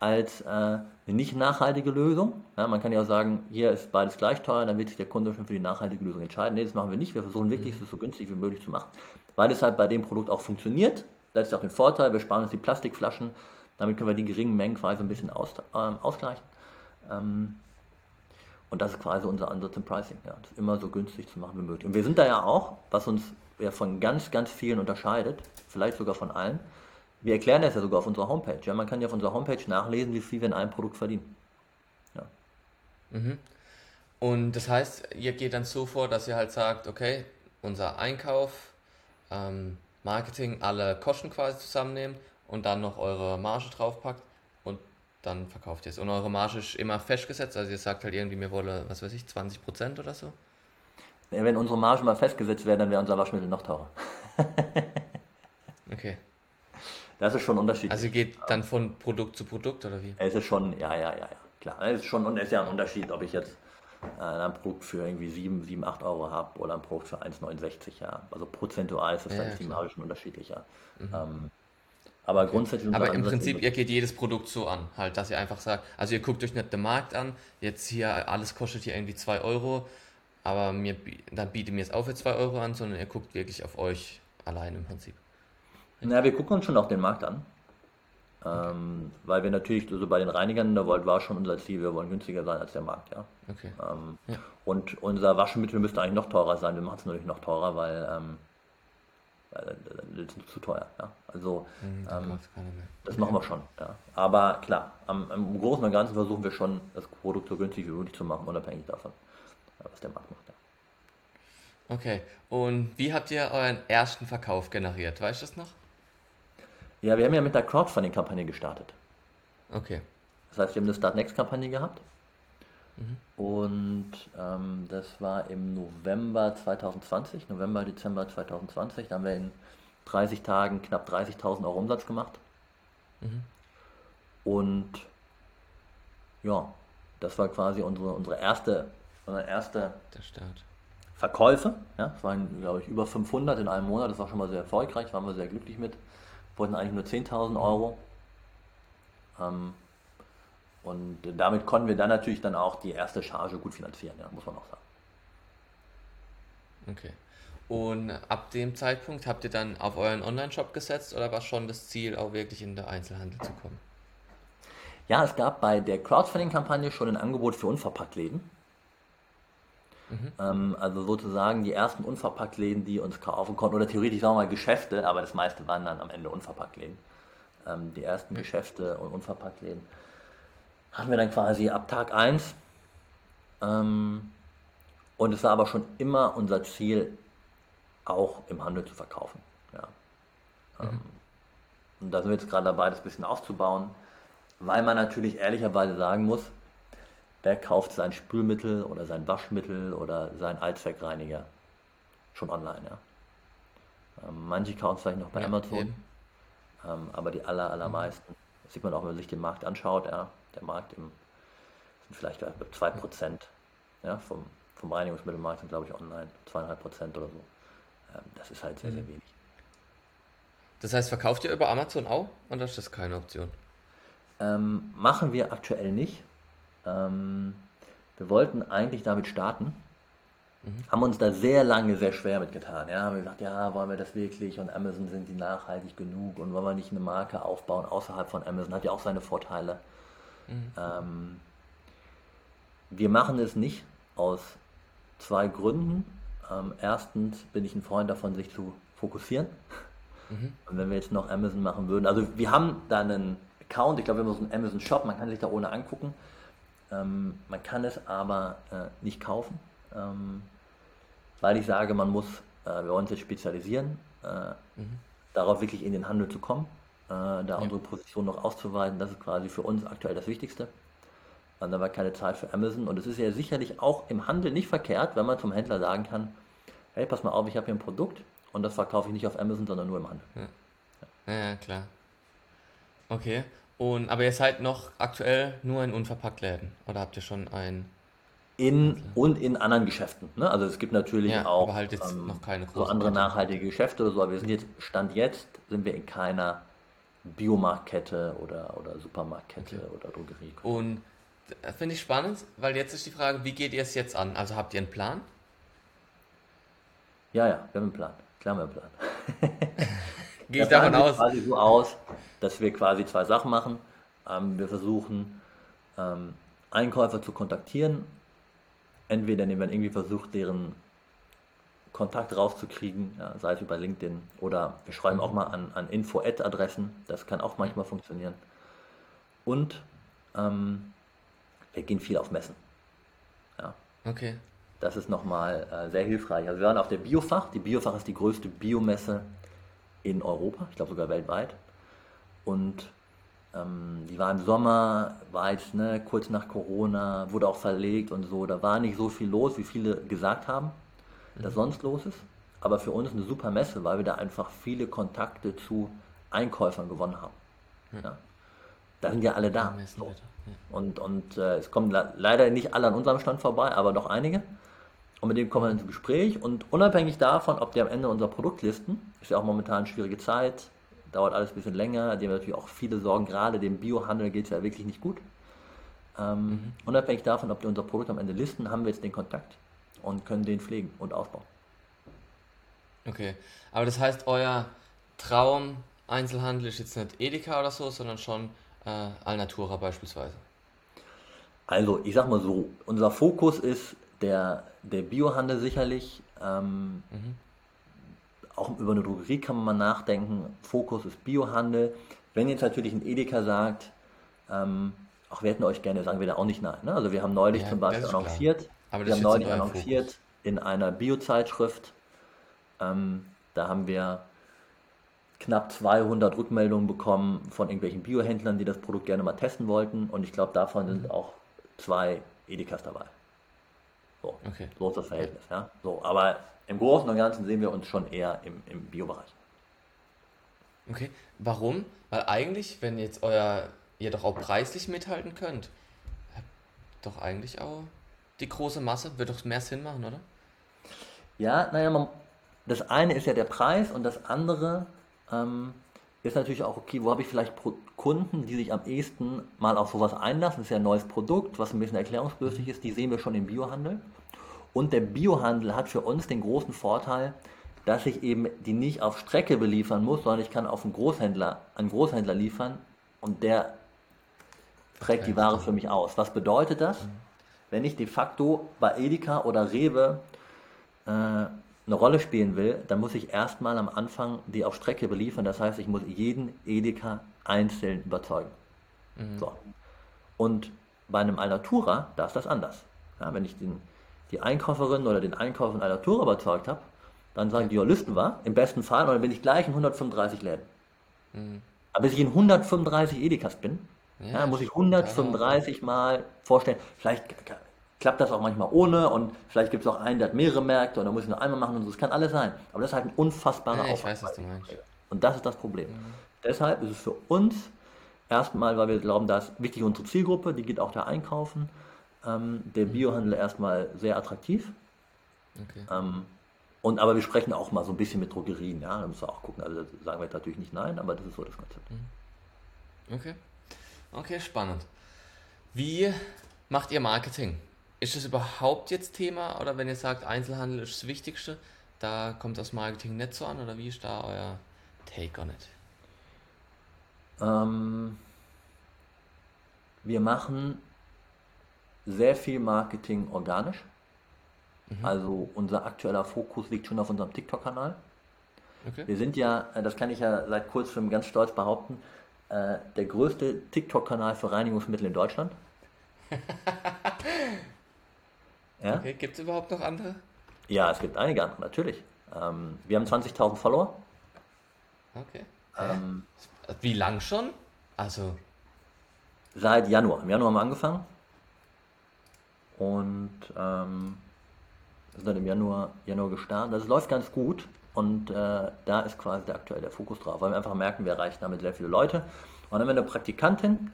als äh, eine nicht nachhaltige Lösung? Ja, man kann ja auch sagen, hier ist beides gleich teuer, dann wird sich der Kunde schon für die nachhaltige Lösung entscheiden. Nee, das machen wir nicht. Wir versuchen wirklich, es so günstig wie möglich zu machen. Weil es halt bei dem Produkt auch funktioniert. Das ist auch den Vorteil, wir sparen uns die Plastikflaschen. Damit können wir die geringen Mengen quasi ein bisschen aus, äh, ausgleichen. Ähm, und das ist quasi unser Ansatz im Pricing, ja, das immer so günstig zu machen wie möglich. Und wir sind da ja auch, was uns ja von ganz, ganz vielen unterscheidet, vielleicht sogar von allen. Wir erklären das ja sogar auf unserer Homepage. Ja, man kann ja auf unserer Homepage nachlesen, wie viel wir in einem Produkt verdienen. Ja. Mhm. Und das heißt, ihr geht dann so vor, dass ihr halt sagt, okay, unser Einkauf, ähm, Marketing, alle Kosten quasi zusammennehmen und dann noch eure Marge draufpackt dann verkauft ihr es. Und eure Marge ist immer festgesetzt, also ihr sagt halt irgendwie, wir wollen, was weiß ich, 20% oder so? Wenn unsere Marge mal festgesetzt wäre, dann wäre unser Waschmittel noch teurer. okay. Das ist schon unterschiedlich. Also geht dann von Produkt zu Produkt oder wie? Es ist schon, ja, ja, ja, ja. Klar, es ist schon, und es ist ja ein Unterschied, ob ich jetzt äh, ein Produkt für irgendwie 7, 7 8 Euro habe oder ein Produkt für 1,69, ja. Also prozentual ist das ja, dann Marge schon unterschiedlicher. Mhm. Ähm, aber okay. grundsätzlich. Aber im Prinzip, ihr geht jedes Produkt so an, halt, dass ihr einfach sagt, also ihr guckt euch nicht den Markt an, jetzt hier alles kostet hier irgendwie 2 Euro, aber mir, dann biete mir es auch für 2 Euro an, sondern ihr guckt wirklich auf euch allein im Prinzip. Na, wir gucken uns schon auch den Markt an. Okay. Ähm, weil wir natürlich, also bei den Reinigern, da war schon unser Ziel, wir wollen günstiger sein als der Markt, ja. Okay. Ähm, ja. Und unser Waschmittel müsste eigentlich noch teurer sein, wir machen es natürlich noch teurer, weil ähm, zu teuer. Ja? Also mhm, ähm, das machen wir schon. Ja? Aber klar, am, am, Großen und Ganzen versuchen wir schon, das Produkt so günstig wie möglich zu machen, unabhängig davon, was der Markt macht. Ja. Okay, und wie habt ihr euren ersten Verkauf generiert? Weißt du das noch? Ja, wir haben ja mit der Crowdfunding-Kampagne gestartet. Okay. Das heißt, wir haben eine Start Next-Kampagne gehabt Mhm. Und ähm, das war im November 2020, November, Dezember 2020. Da haben wir in 30 Tagen knapp 30.000 Euro Umsatz gemacht. Mhm. Und ja, das war quasi unsere, unsere erste, unsere erste Verkäufe. Ja, es waren, glaube ich, über 500 in einem Monat. Das war schon mal sehr erfolgreich, waren wir sehr glücklich mit. Wir wollten eigentlich nur 10.000 Euro. Ähm, und damit konnten wir dann natürlich dann auch die erste Charge gut finanzieren, ja, muss man auch sagen. Okay. Und ab dem Zeitpunkt habt ihr dann auf euren Online-Shop gesetzt oder war schon das Ziel, auch wirklich in den Einzelhandel zu kommen? Ja, es gab bei der Crowdfunding-Kampagne schon ein Angebot für Unverpacktläden. Mhm. Ähm, also sozusagen die ersten Unverpacktläden, die uns kaufen konnten, oder theoretisch sagen wir mal Geschäfte, aber das meiste waren dann am Ende Unverpacktläden. Ähm, die ersten mhm. Geschäfte und Unverpacktläden hatten wir dann quasi ab Tag 1. Ähm, und es war aber schon immer unser Ziel, auch im Handel zu verkaufen. Ja. Mhm. Ähm, und da sind wir jetzt gerade dabei, das ein bisschen aufzubauen, weil man natürlich ehrlicherweise sagen muss, wer kauft sein Spülmittel oder sein Waschmittel oder sein Allzweckreiniger schon online. Ja. Ähm, manche kaufen es vielleicht noch bei ja, Amazon, ähm, aber die aller, allermeisten, das sieht man auch, wenn man sich den Markt anschaut, ja, der Markt im, sind vielleicht 2% ja, vom, vom Reinigungsmittelmarkt sind, glaube ich, online 2,5% oder so. Ähm, das ist halt sehr, sehr mhm. wenig. Das heißt, verkauft ihr über Amazon auch oder ist das keine Option? Ähm, machen wir aktuell nicht. Ähm, wir wollten eigentlich damit starten, mhm. haben uns da sehr lange sehr schwer mitgetan. Ja, haben wir gesagt, ja, wollen wir das wirklich und Amazon sind die nachhaltig genug und wollen wir nicht eine Marke aufbauen außerhalb von Amazon, hat ja auch seine Vorteile. Mhm. Ähm, wir machen es nicht aus zwei Gründen. Ähm, erstens bin ich ein Freund davon, sich zu fokussieren. Mhm. Und wenn wir jetzt noch Amazon machen würden, also wir haben da einen Account, ich glaube, wir haben so einen Amazon Shop, man kann sich da ohne angucken. Ähm, man kann es aber äh, nicht kaufen, ähm, weil ich sage, man muss, äh, wir wollen uns jetzt spezialisieren, äh, mhm. darauf wirklich in den Handel zu kommen, da ja. unsere Position noch auszuweiten. Das ist quasi für uns aktuell das Wichtigste. Und da war keine Zeit für Amazon. Und es ist ja sicherlich auch im Handel nicht verkehrt, wenn man zum Händler sagen kann, hey, pass mal auf, ich habe hier ein Produkt und das verkaufe ich nicht auf Amazon, sondern nur im Handel. Ja, ja, ja klar. Okay. Und, aber ihr seid noch aktuell nur in Unverpacktläden oder habt ihr schon ein... In und in anderen Geschäften. Ne? Also es gibt natürlich ja, auch halt ähm, so andere nachhaltige Geschäfte oder so, aber wir sind jetzt, Stand jetzt, sind wir in keiner Biomarktkette oder, oder Supermarktkette okay. oder Drogerie. Und finde ich spannend, weil jetzt ist die Frage, wie geht ihr es jetzt an? Also habt ihr einen Plan? Ja, ja, wir haben einen Plan. Klar, wir haben einen Plan. Gehe ich davon aus. quasi so aus, dass wir quasi zwei Sachen machen. Ähm, wir versuchen, ähm, Einkäufer zu kontaktieren. Entweder indem man irgendwie versucht, deren Kontakt rauszukriegen, ja, sei es über LinkedIn oder wir schreiben auch mal an, an Info-Ad-Adressen. Das kann auch manchmal funktionieren. Und ähm, wir gehen viel auf Messen. Ja. Okay. Das ist nochmal äh, sehr hilfreich. Also wir waren auf der Biofach. Die Biofach ist die größte Biomesse in Europa, ich glaube sogar weltweit. Und ähm, die war im Sommer, war jetzt ne, kurz nach Corona, wurde auch verlegt und so. Da war nicht so viel los, wie viele gesagt haben, mhm. sonst los ist. Aber für uns eine super Messe, weil wir da einfach viele Kontakte zu Einkäufern gewonnen haben. Mhm. Ja. Da sind ja alle da. So. Und, und äh, es kommen leider nicht alle an unserem Stand vorbei, aber doch einige. Und mit dem kommen wir ins Gespräch und unabhängig davon, ob die am Ende unser Produkt listen, ist ja auch momentan eine schwierige Zeit, dauert alles ein bisschen länger, haben natürlich auch viele Sorgen, gerade dem Biohandel geht es ja wirklich nicht gut. Ähm, mhm. Unabhängig davon, ob die unser Produkt am Ende listen, haben wir jetzt den Kontakt und können den pflegen und ausbauen. Okay, aber das heißt, euer Traum Einzelhandel ist jetzt nicht Edeka oder so, sondern schon äh, Alnatura beispielsweise. Also, ich sag mal so, unser Fokus ist der der Biohandel sicherlich. Ähm, mhm. Auch über eine Drogerie kann man mal nachdenken. Fokus ist Biohandel. Wenn jetzt natürlich ein Edeka sagt, ähm, auch wir hätten euch gerne, sagen wir da auch nicht nein. Ne? Also wir haben neulich ja, zum Beispiel annonciert, wir haben neulich annonciert Fokus. in einer Biozeitschrift. Ähm, da haben wir knapp 200 Rückmeldungen bekommen von irgendwelchen Biohändlern, die das Produkt gerne mal testen wollten. Und ich glaube, davon sind mhm. auch zwei Edekas dabei. So, okay. so ist das Verhältnis. Ja? So, aber im Großen und Ganzen sehen wir uns schon eher im, im Biobereich. Okay, warum? Weil eigentlich, wenn jetzt euer, ihr doch auch preislich mithalten könnt, doch eigentlich auch die große Masse, wird doch mehr Sinn machen, oder? Ja, naja, das eine ist ja der Preis und das andere ähm, ist natürlich auch, okay, wo habe ich vielleicht Kunden, die sich am ehesten mal auf sowas einlassen. Das ist ja ein neues Produkt, was ein bisschen erklärungsbedürftig ist. Die sehen wir schon im Biohandel. Und der Biohandel hat für uns den großen Vorteil, dass ich eben die nicht auf Strecke beliefern muss, sondern ich kann auf einen Großhändler, einen Großhändler liefern und der trägt die Ware für mich aus. Was bedeutet das? Wenn ich de facto bei Edeka oder Rewe äh, eine Rolle spielen will, dann muss ich erstmal am Anfang die auf Strecke beliefern. Das heißt, ich muss jeden Edeka einzeln überzeugen. Mhm. So. Und bei einem Alnatura, da ist das anders. Ja, wenn ich den, die Einkäuferin oder den Einkäufer von Alnatura überzeugt habe, dann sagen die, ja, listen wir, im besten Fall, und dann bin ich gleich in 135 Läden. Mhm. Aber bis ich in 135 Edekas bin, ja, ja, muss ich 135 Mal vorstellen, vielleicht klappt das auch manchmal ohne und vielleicht gibt es auch einen, der hat mehrere Märkte und dann muss ich nur einmal machen und so. Das kann alles sein. Aber das ist halt ein unfassbarer ja, ich Weiß. Und das ist das Problem. Mhm. Deshalb ist es für uns erstmal, weil wir glauben, da ist wichtig unsere Zielgruppe, die geht auch da einkaufen. Ähm, der mhm. Biohandel erstmal sehr attraktiv. Okay. Ähm, und aber wir sprechen auch mal so ein bisschen mit Drogerien, ja, da müssen wir auch gucken. Also sagen wir jetzt natürlich nicht nein, aber das ist so das Konzept. Mhm. Okay. Okay, spannend. Wie macht ihr Marketing? Ist das überhaupt jetzt Thema oder wenn ihr sagt, Einzelhandel ist das Wichtigste, da kommt das Marketing nicht so an oder wie ist da euer Take on it? Ähm, wir machen sehr viel Marketing organisch. Mhm. Also unser aktueller Fokus liegt schon auf unserem TikTok-Kanal. Okay. Wir sind ja, das kann ich ja seit kurzem ganz stolz behaupten, äh, der größte TikTok-Kanal für Reinigungsmittel in Deutschland. ja? Okay, gibt es überhaupt noch andere? Ja, es gibt einige andere, natürlich. Ähm, wir haben 20.000 Follower. Okay. Ähm, Wie lang schon? Also. Seit Januar. Im Januar haben wir angefangen. Und ähm, sind dann im Januar, Januar gestartet. Das läuft ganz gut. Und äh, da ist quasi der aktuelle Fokus drauf, weil wir einfach merken, wir erreichen damit sehr viele Leute. Und dann haben wir eine Praktikantin,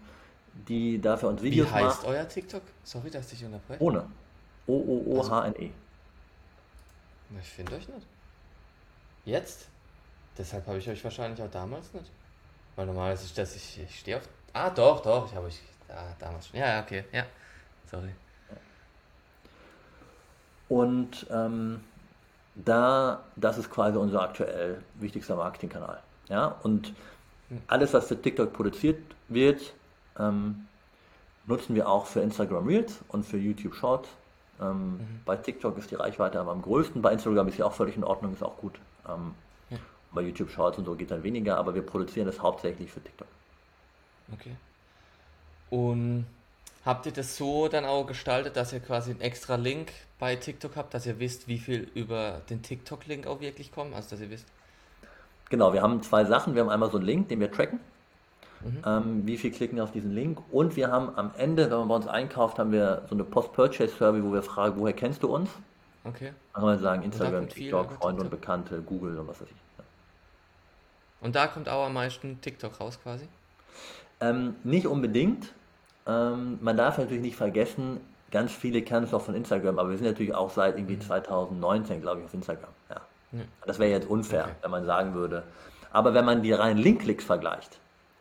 die dafür uns Videos macht. Wie heißt macht. euer TikTok? Sorry, dass ich unterbreche. Ohne. O-O-O-H-N-E. Also, ich finde euch nicht. Jetzt? Deshalb habe ich euch wahrscheinlich auch damals nicht. Weil normalerweise ist das, ich, ich stehe auf. Ah, doch, doch, ich habe euch da, damals schon. Ja, ja, okay, ja. Sorry. Und ähm, da, das ist quasi unser aktuell wichtigster Marketingkanal. Ja? Und alles, was für TikTok produziert wird, ähm, nutzen wir auch für Instagram Reels und für YouTube Shorts. Ähm, mhm. Bei TikTok ist die Reichweite aber am größten, bei Instagram ist sie auch völlig in Ordnung, ist auch gut. Ähm, ja. Bei YouTube Shorts und so geht dann weniger, aber wir produzieren das hauptsächlich für TikTok. Okay. Und Habt ihr das so dann auch gestaltet, dass ihr quasi einen extra Link bei TikTok habt, dass ihr wisst, wie viel über den TikTok-Link auch wirklich kommen? Also, dass ihr wisst. Genau, wir haben zwei Sachen. Wir haben einmal so einen Link, den wir tracken. Mhm. Ähm, wie viel klicken auf diesen Link? Und wir haben am Ende, wenn man bei uns einkauft, haben wir so eine Post-Purchase-Survey, wo wir fragen, woher kennst du uns? Okay. Dann kann man sagen, Instagram, TikTok, Freunde und Bekannte, Google und was weiß ich. Ja. Und da kommt auch am meisten TikTok raus quasi? Ähm, nicht unbedingt. Ähm, man darf natürlich nicht vergessen, ganz viele kennen es auch von Instagram, aber wir sind natürlich auch seit irgendwie 2019, mhm. glaube ich, auf Instagram. Ja. ja. Das wäre jetzt unfair, okay. wenn man sagen würde. Aber wenn man die reinen Link-Klicks vergleicht,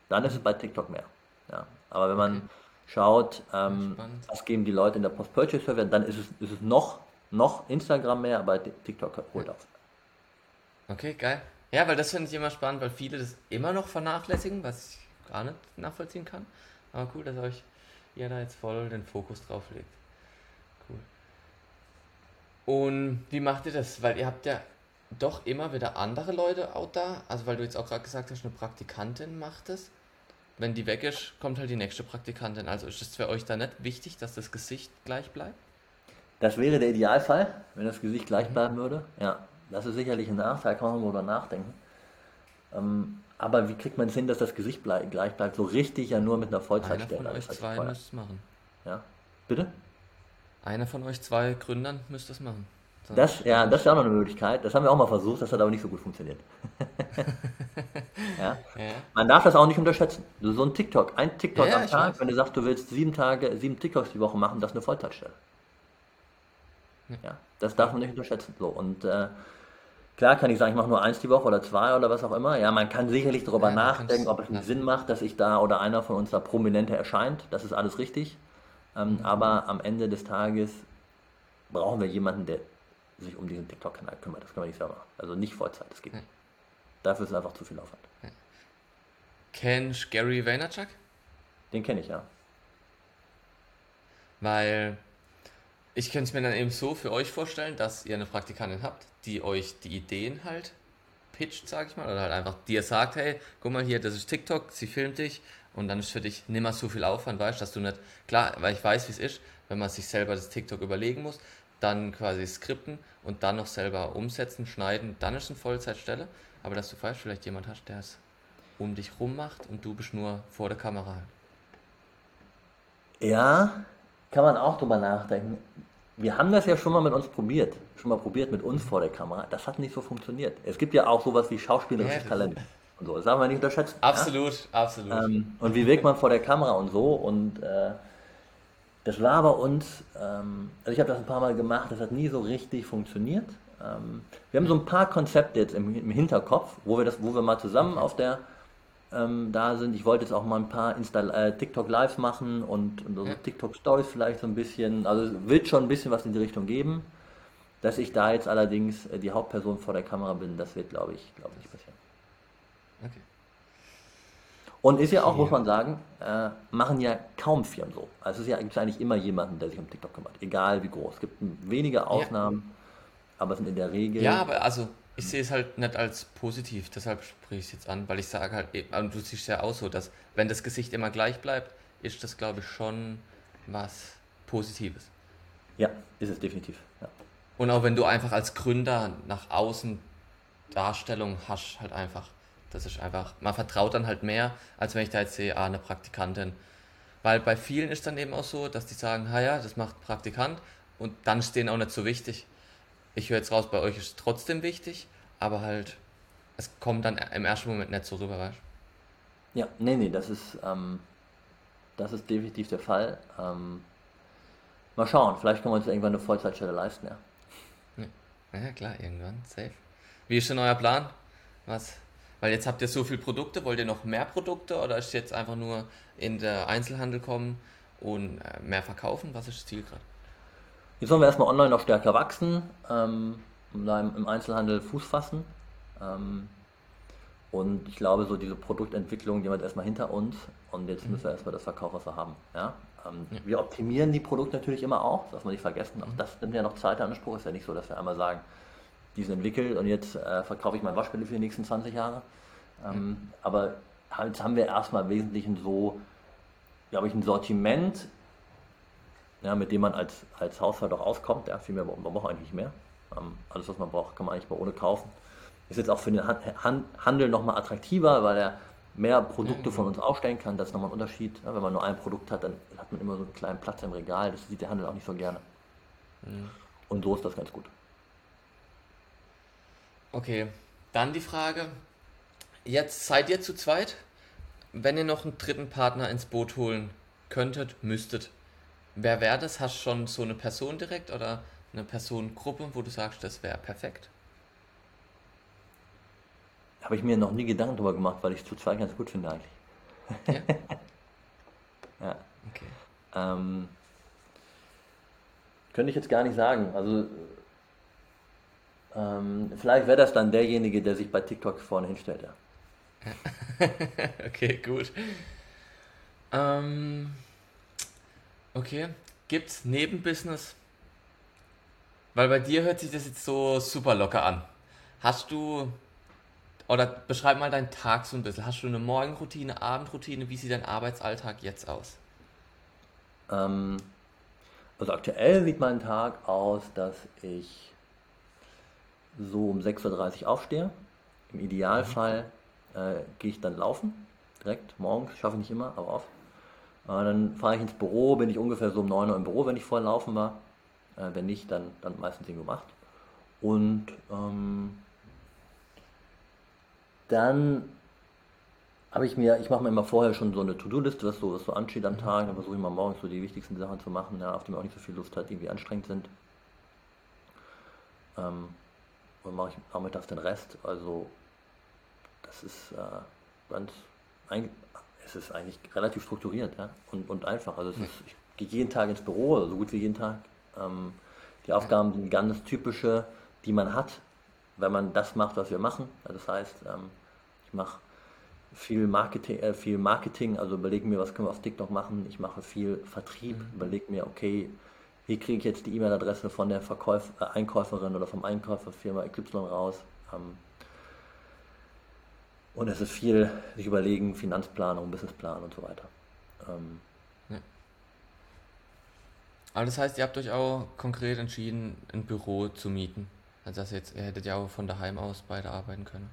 dann ist es bei TikTok mehr. Ja. Aber wenn man okay. schaut, ähm, was geben die Leute in der Post-Purchase-Survey, dann ist es, ist es noch, noch Instagram mehr, aber TikTok holt ja. auf. Okay, geil. Ja, weil das finde ich immer spannend, weil viele das immer noch vernachlässigen, was ich gar nicht nachvollziehen kann. Aber cool, dass euch ihr da jetzt voll den Fokus drauf legt. Cool. Und wie macht ihr das? Weil ihr habt ja doch immer wieder andere Leute auch da. Also weil du jetzt auch gerade gesagt hast, eine Praktikantin macht es. Wenn die weg ist, kommt halt die nächste Praktikantin. Also ist es für euch da nicht wichtig, dass das Gesicht gleich bleibt? Das wäre der Idealfall, wenn das Gesicht gleich mhm. bleiben würde. Ja, das ist sicherlich ein Nachteil, kann man darüber nachdenken. Ähm, aber wie kriegt man es hin, dass das Gesicht bleib, gleich bleibt? So richtig ja nur mit einer Vollzeitstelle. Einer von euch zwei müsste es machen. Ja. Bitte? Einer von euch zwei Gründern müsste es machen. Das, ja, das ist auch noch eine Möglichkeit. Das haben wir auch mal versucht, das hat aber nicht so gut funktioniert. ja? ja? Man darf das auch nicht unterschätzen. So ein TikTok, ein TikTok ja, am Tag, weiß. wenn du sagst, du willst sieben Tage, sieben TikToks die Woche machen, das ist eine Vollzeitstelle. Ja, das darf man nicht unterschätzen. So, und äh, Klar kann ich sagen, ich mache nur eins die Woche oder zwei oder was auch immer. Ja, man kann sicherlich darüber ja, nachdenken, ob es einen Sinn macht, dass ich da oder einer von uns da prominenter erscheint. Das ist alles richtig. Ähm, mhm. Aber am Ende des Tages brauchen wir jemanden, der sich um diesen TikTok-Kanal kümmert. Das können wir nicht selber machen. Also nicht Vollzeit, das geht nicht. Dafür ist es einfach zu viel Aufwand. Ja. Kennst Gary Vaynerchuk? Den kenne ich, ja. Weil ich könnte es mir dann eben so für euch vorstellen, dass ihr eine Praktikantin habt, die euch die Ideen halt pitcht, sag ich mal, oder halt einfach dir sagt, hey, guck mal hier, das ist TikTok, sie filmt dich und dann ist für dich nimmer so viel Aufwand, weißt, dass du nicht, klar, weil ich weiß, wie es ist, wenn man sich selber das TikTok überlegen muss, dann quasi skripten und dann noch selber umsetzen, schneiden, dann ist es eine Vollzeitstelle, aber dass du falsch vielleicht jemand hast, der es um dich rum macht und du bist nur vor der Kamera halt. Ja, kann man auch drüber nachdenken. Wir haben das ja schon mal mit uns probiert. Schon mal probiert mit uns vor der Kamera. Das hat nicht so funktioniert. Es gibt ja auch sowas wie schauspielerisches ja, Talent. Und so. Das darf man nicht unterschätzen. Absolut, ja? absolut. Ähm, und wie wirkt man vor der Kamera und so. Und äh, das war bei uns, ähm, also ich habe das ein paar Mal gemacht, das hat nie so richtig funktioniert. Ähm, wir haben so ein paar Konzepte jetzt im, im, Hinterkopf, wo wir, das, wo wir mal zusammen auf der ähm, da sind. Ich wollte jetzt auch mal ein paar Insta äh, TikTok Lives machen und, und so ja. TikTok Stories vielleicht so ein bisschen. Also es wird schon ein bisschen was in die Richtung geben. Dass ich da jetzt allerdings äh, die Hauptperson vor der Kamera bin, das wird, glaube ich, glaube nicht passieren. Okay. Und ist ja auch, muss man sagen, äh, machen ja kaum Firmen so. Also es ist ja eigentlich immer jemanden, der sich um TikTok kümmert, egal wie groß. Es gibt wenige Ausnahmen, ja. aber es sind in der Regel. Ja, aber also ich sehe es halt nicht als positiv, deshalb spreche ich es jetzt an, weil ich sage halt, und du siehst ja auch so, dass wenn das Gesicht immer gleich bleibt, ist das glaube ich schon was Positives. Ja, ist es definitiv. Ja. Und auch wenn du einfach als Gründer nach außen Darstellung hast, halt einfach das ist einfach, man vertraut dann halt mehr, als wenn ich da jetzt sehe, ah, eine Praktikantin. Weil bei vielen ist dann eben auch so, dass die sagen, ah ja, das macht Praktikant und dann ist denen auch nicht so wichtig. Ich höre jetzt raus, bei euch ist es trotzdem wichtig, aber halt, es kommt dann im ersten Moment nicht so rüber, weißt Ja, nee, nee, das ist, ähm, das ist definitiv der Fall. Ähm, mal schauen, vielleicht können wir uns irgendwann eine Vollzeitstelle leisten, ja. Ja, klar, irgendwann, safe. Wie ist denn euer Plan? Was, weil jetzt habt ihr so viele Produkte, wollt ihr noch mehr Produkte oder ist jetzt einfach nur in der Einzelhandel kommen und äh, mehr verkaufen? Was ist das Ziel gerade? Jetzt wollen wir erstmal online noch stärker wachsen, ähm, im Einzelhandel Fuß fassen. Ähm, und ich glaube, so diese Produktentwicklung, die haben wir erstmal hinter uns und jetzt mhm. müssen wir erstmal das Verkauf, was wir haben. Ja? Ähm, ja. Wir optimieren die Produkte natürlich immer auch, das darf man nicht vergessen. Auch mhm. das nimmt ja noch Zeit in Anspruch. Ist ja nicht so, dass wir einmal sagen, die sind entwickelt und jetzt äh, verkaufe ich mein Waschmittel für die nächsten 20 Jahre. Ähm, mhm. Aber halt haben wir erstmal im Wesentlichen so, glaube ich, ein Sortiment, ja, mit dem man als, als Haushalt auch auskommt. Ja, viel mehr, man braucht eigentlich nicht mehr. Ähm, alles, was man braucht, kann man eigentlich mal ohne kaufen. Ist jetzt auch für den Han Handel nochmal attraktiver, weil er mehr Produkte von uns aufstellen kann. Das ist nochmal ein Unterschied. Ja, wenn man nur ein Produkt hat, dann hat man immer so einen kleinen Platz im Regal. Das sieht der Handel auch nicht so gerne. Mhm. Und so ist das ganz gut. Okay, dann die Frage, jetzt seid ihr zu zweit? Wenn ihr noch einen dritten Partner ins Boot holen könntet, müsstet, wer wäre das? Hast du schon so eine Person direkt oder eine Personengruppe, wo du sagst, das wäre perfekt? Habe ich mir noch nie Gedanken darüber gemacht, weil ich zu zweit ganz gut finde eigentlich. Ja. ja. Okay. Ähm, könnte ich jetzt gar nicht sagen. Also ähm, vielleicht wäre das dann derjenige, der sich bei TikTok vorne hinstellt, ja. okay, gut. Ähm, okay. Gibt's Nebenbusiness? Weil bei dir hört sich das jetzt so super locker an. Hast du, oder beschreib mal deinen Tag so ein bisschen. Hast du eine Morgenroutine, Abendroutine? Wie sieht dein Arbeitsalltag jetzt aus? Ähm, also aktuell sieht mein Tag aus, dass ich so um 6.30 Uhr aufstehe. Im Idealfall äh, gehe ich dann laufen, direkt morgens, schaffe ich nicht immer, aber oft. Äh, dann fahre ich ins Büro, bin ich ungefähr so um 9 Uhr im Büro, wenn ich vorher laufen war. Äh, wenn nicht, dann, dann meistens irgendwie um 8. Und ähm, dann habe ich mir, ich mache mir immer vorher schon so eine To-Do-Liste, was so, was so ansteht am Tag. Dann versuche ich mal morgens so die wichtigsten Sachen zu machen, ja, auf die man auch nicht so viel Lust hat, die irgendwie anstrengend sind. Ähm, und mache ich nachmittags den Rest. Also das ist äh, ganz, es ist eigentlich relativ strukturiert ja? und, und einfach. Also ist, ich gehe jeden Tag ins Büro, also so gut wie jeden Tag. Ähm, die Aufgaben sind ganz typische, die man hat, wenn man das macht, was wir machen. Das heißt, ähm, ich mache viel Marketing, äh, viel Marketing, also überlege mir, was können wir auf TikTok machen. Ich mache viel Vertrieb, mhm. überlege mir, okay, wie kriege ich jetzt die E-Mail-Adresse von der Verkäuf äh, Einkäuferin oder vom Einkäufer Firma XY raus. Ähm, und es ist viel sich überlegen, Finanzplanung, Businessplan und so weiter. Ähm, ja. Aber das heißt, ihr habt euch auch konkret entschieden, ein Büro zu mieten. Also das jetzt, ihr hättet ja auch von daheim aus beide arbeiten können.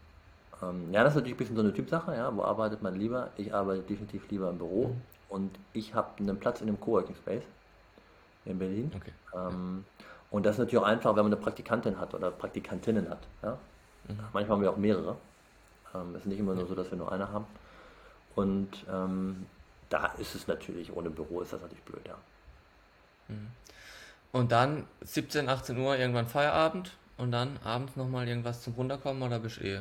Ähm, ja, das ist natürlich ein bisschen so eine Typsache, ja. Wo arbeitet man lieber? Ich arbeite definitiv lieber im Büro mhm. und ich habe einen Platz in einem Coworking Space in Berlin. Okay. Ähm, und das ist natürlich auch einfach, wenn man eine Praktikantin hat oder Praktikantinnen hat. Ja? Mhm. Manchmal haben wir auch mehrere. Ähm, es ist nicht immer nur so, dass wir nur eine haben. Und ähm, da ist es natürlich, ohne Büro ist das natürlich blöd, ja. Mhm. Und dann 17, 18 Uhr irgendwann Feierabend und dann abends nochmal irgendwas zum Runterkommen oder bist du eh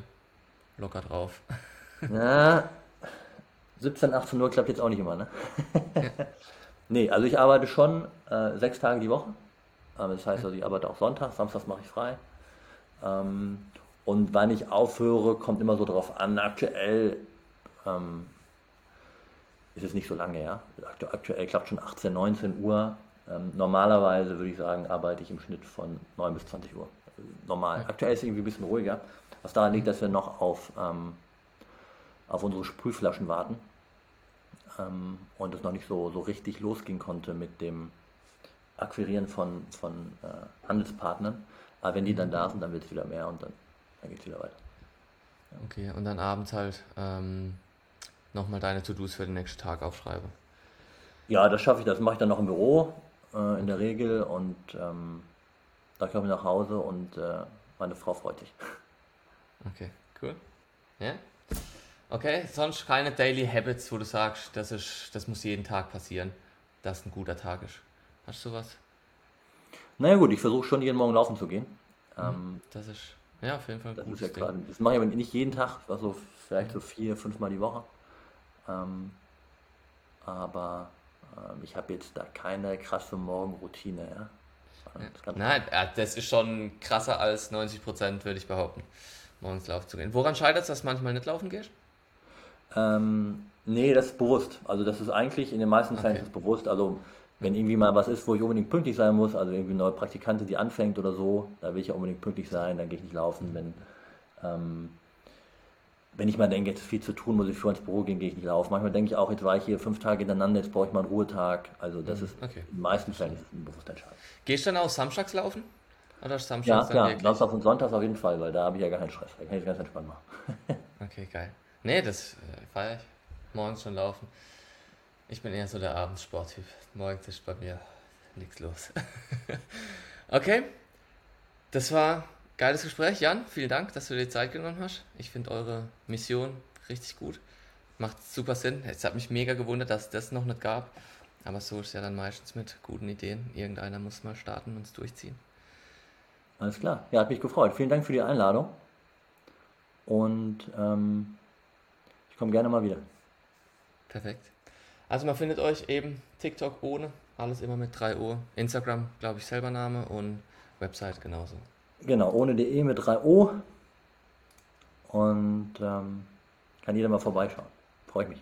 locker drauf? Na, 17, 18 Uhr klappt jetzt auch nicht immer, ne? Ja. Nee, also ich arbeite schon äh, sechs Tage die Woche. Ähm, das heißt also, ich arbeite auch Sonntag, Samstags mache ich frei. Ähm, und wann ich aufhöre, kommt immer so drauf an. Aktuell ähm, ist es nicht so lange, ja. Aktuell klappt schon 18, 19 Uhr. Ähm, normalerweise würde ich sagen, arbeite ich im Schnitt von 9 bis 20 Uhr. Normal. Aktuell ist es irgendwie ein bisschen ruhiger. Was daran liegt, dass wir noch auf, ähm, auf unsere Sprühflaschen warten. Ähm, und es noch nicht so, so richtig losgehen konnte mit dem Akquirieren von, von äh, Handelspartnern. Aber wenn die dann da sind, dann wird es wieder mehr und dann, dann geht es wieder weiter. Ja. Okay, und dann abends halt ähm, nochmal deine To-Dos für den nächsten Tag aufschreibe. Ja, das schaffe ich, das mache ich dann noch im Büro äh, in der Regel und ähm, da komme ich nach Hause und äh, meine Frau freut sich. Okay, cool. Ja? Okay, sonst keine Daily Habits, wo du sagst, das, ist, das muss jeden Tag passieren, dass ein guter Tag ist. Hast du was? Naja gut, ich versuche schon jeden Morgen laufen zu gehen. Mhm. Ähm, das ist ja auf jeden Fall das, ist ja grad, das mache ich aber nicht jeden Tag, also vielleicht so vier, fünf Mal die Woche. Ähm, aber ähm, ich habe jetzt da keine krasse Morgenroutine. Ja? Das Nein, das ist schon krasser als 90 Prozent, würde ich behaupten, morgens laufen zu gehen. Woran scheitert es, dass manchmal nicht laufen gehst? Ähm, nee, das ist bewusst. Also das ist eigentlich in den meisten Fällen okay. bewusst. Also wenn irgendwie mal was ist, wo ich unbedingt pünktlich sein muss, also irgendwie eine neue Praktikantin, die anfängt oder so, da will ich ja unbedingt pünktlich sein, dann gehe ich nicht laufen. Wenn, ähm, wenn ich mal denke, jetzt ist viel zu tun, muss ich früher ins Büro gehen, gehe ich nicht laufen. Manchmal denke ich auch, jetzt war ich hier fünf Tage hintereinander, jetzt brauche ich mal einen Ruhetag. Also das mhm, ist okay. in den meisten Fällen ist es ein bewusster Entscheid. Gehst du dann auch samstags laufen? Oder samstags ja, klar, Samstags und Sonntags auf jeden Fall, weil da habe ich ja gar keinen Stress. Da kann ich ganz entspannt machen. okay, geil. Nee, das äh, feiere ich. Morgens schon laufen. Ich bin eher so der Abendsporttyp. Morgens ist bei mir nichts los. okay, das war Geiles Gespräch, Jan. Vielen Dank, dass du dir die Zeit genommen hast. Ich finde eure Mission richtig gut. Macht super Sinn. Es hat mich mega gewundert, dass es das noch nicht gab. Aber so ist es ja dann meistens mit guten Ideen. Irgendeiner muss mal starten und es durchziehen. Alles klar. Ja, hat mich gefreut. Vielen Dank für die Einladung. Und ähm, ich komme gerne mal wieder. Perfekt. Also man findet euch eben TikTok ohne, alles immer mit 3 Uhr. Instagram, glaube ich, selber Name und Website genauso. Genau, ohne DE mit 3 O. Und ähm, kann jeder mal vorbeischauen. Freue ich mich.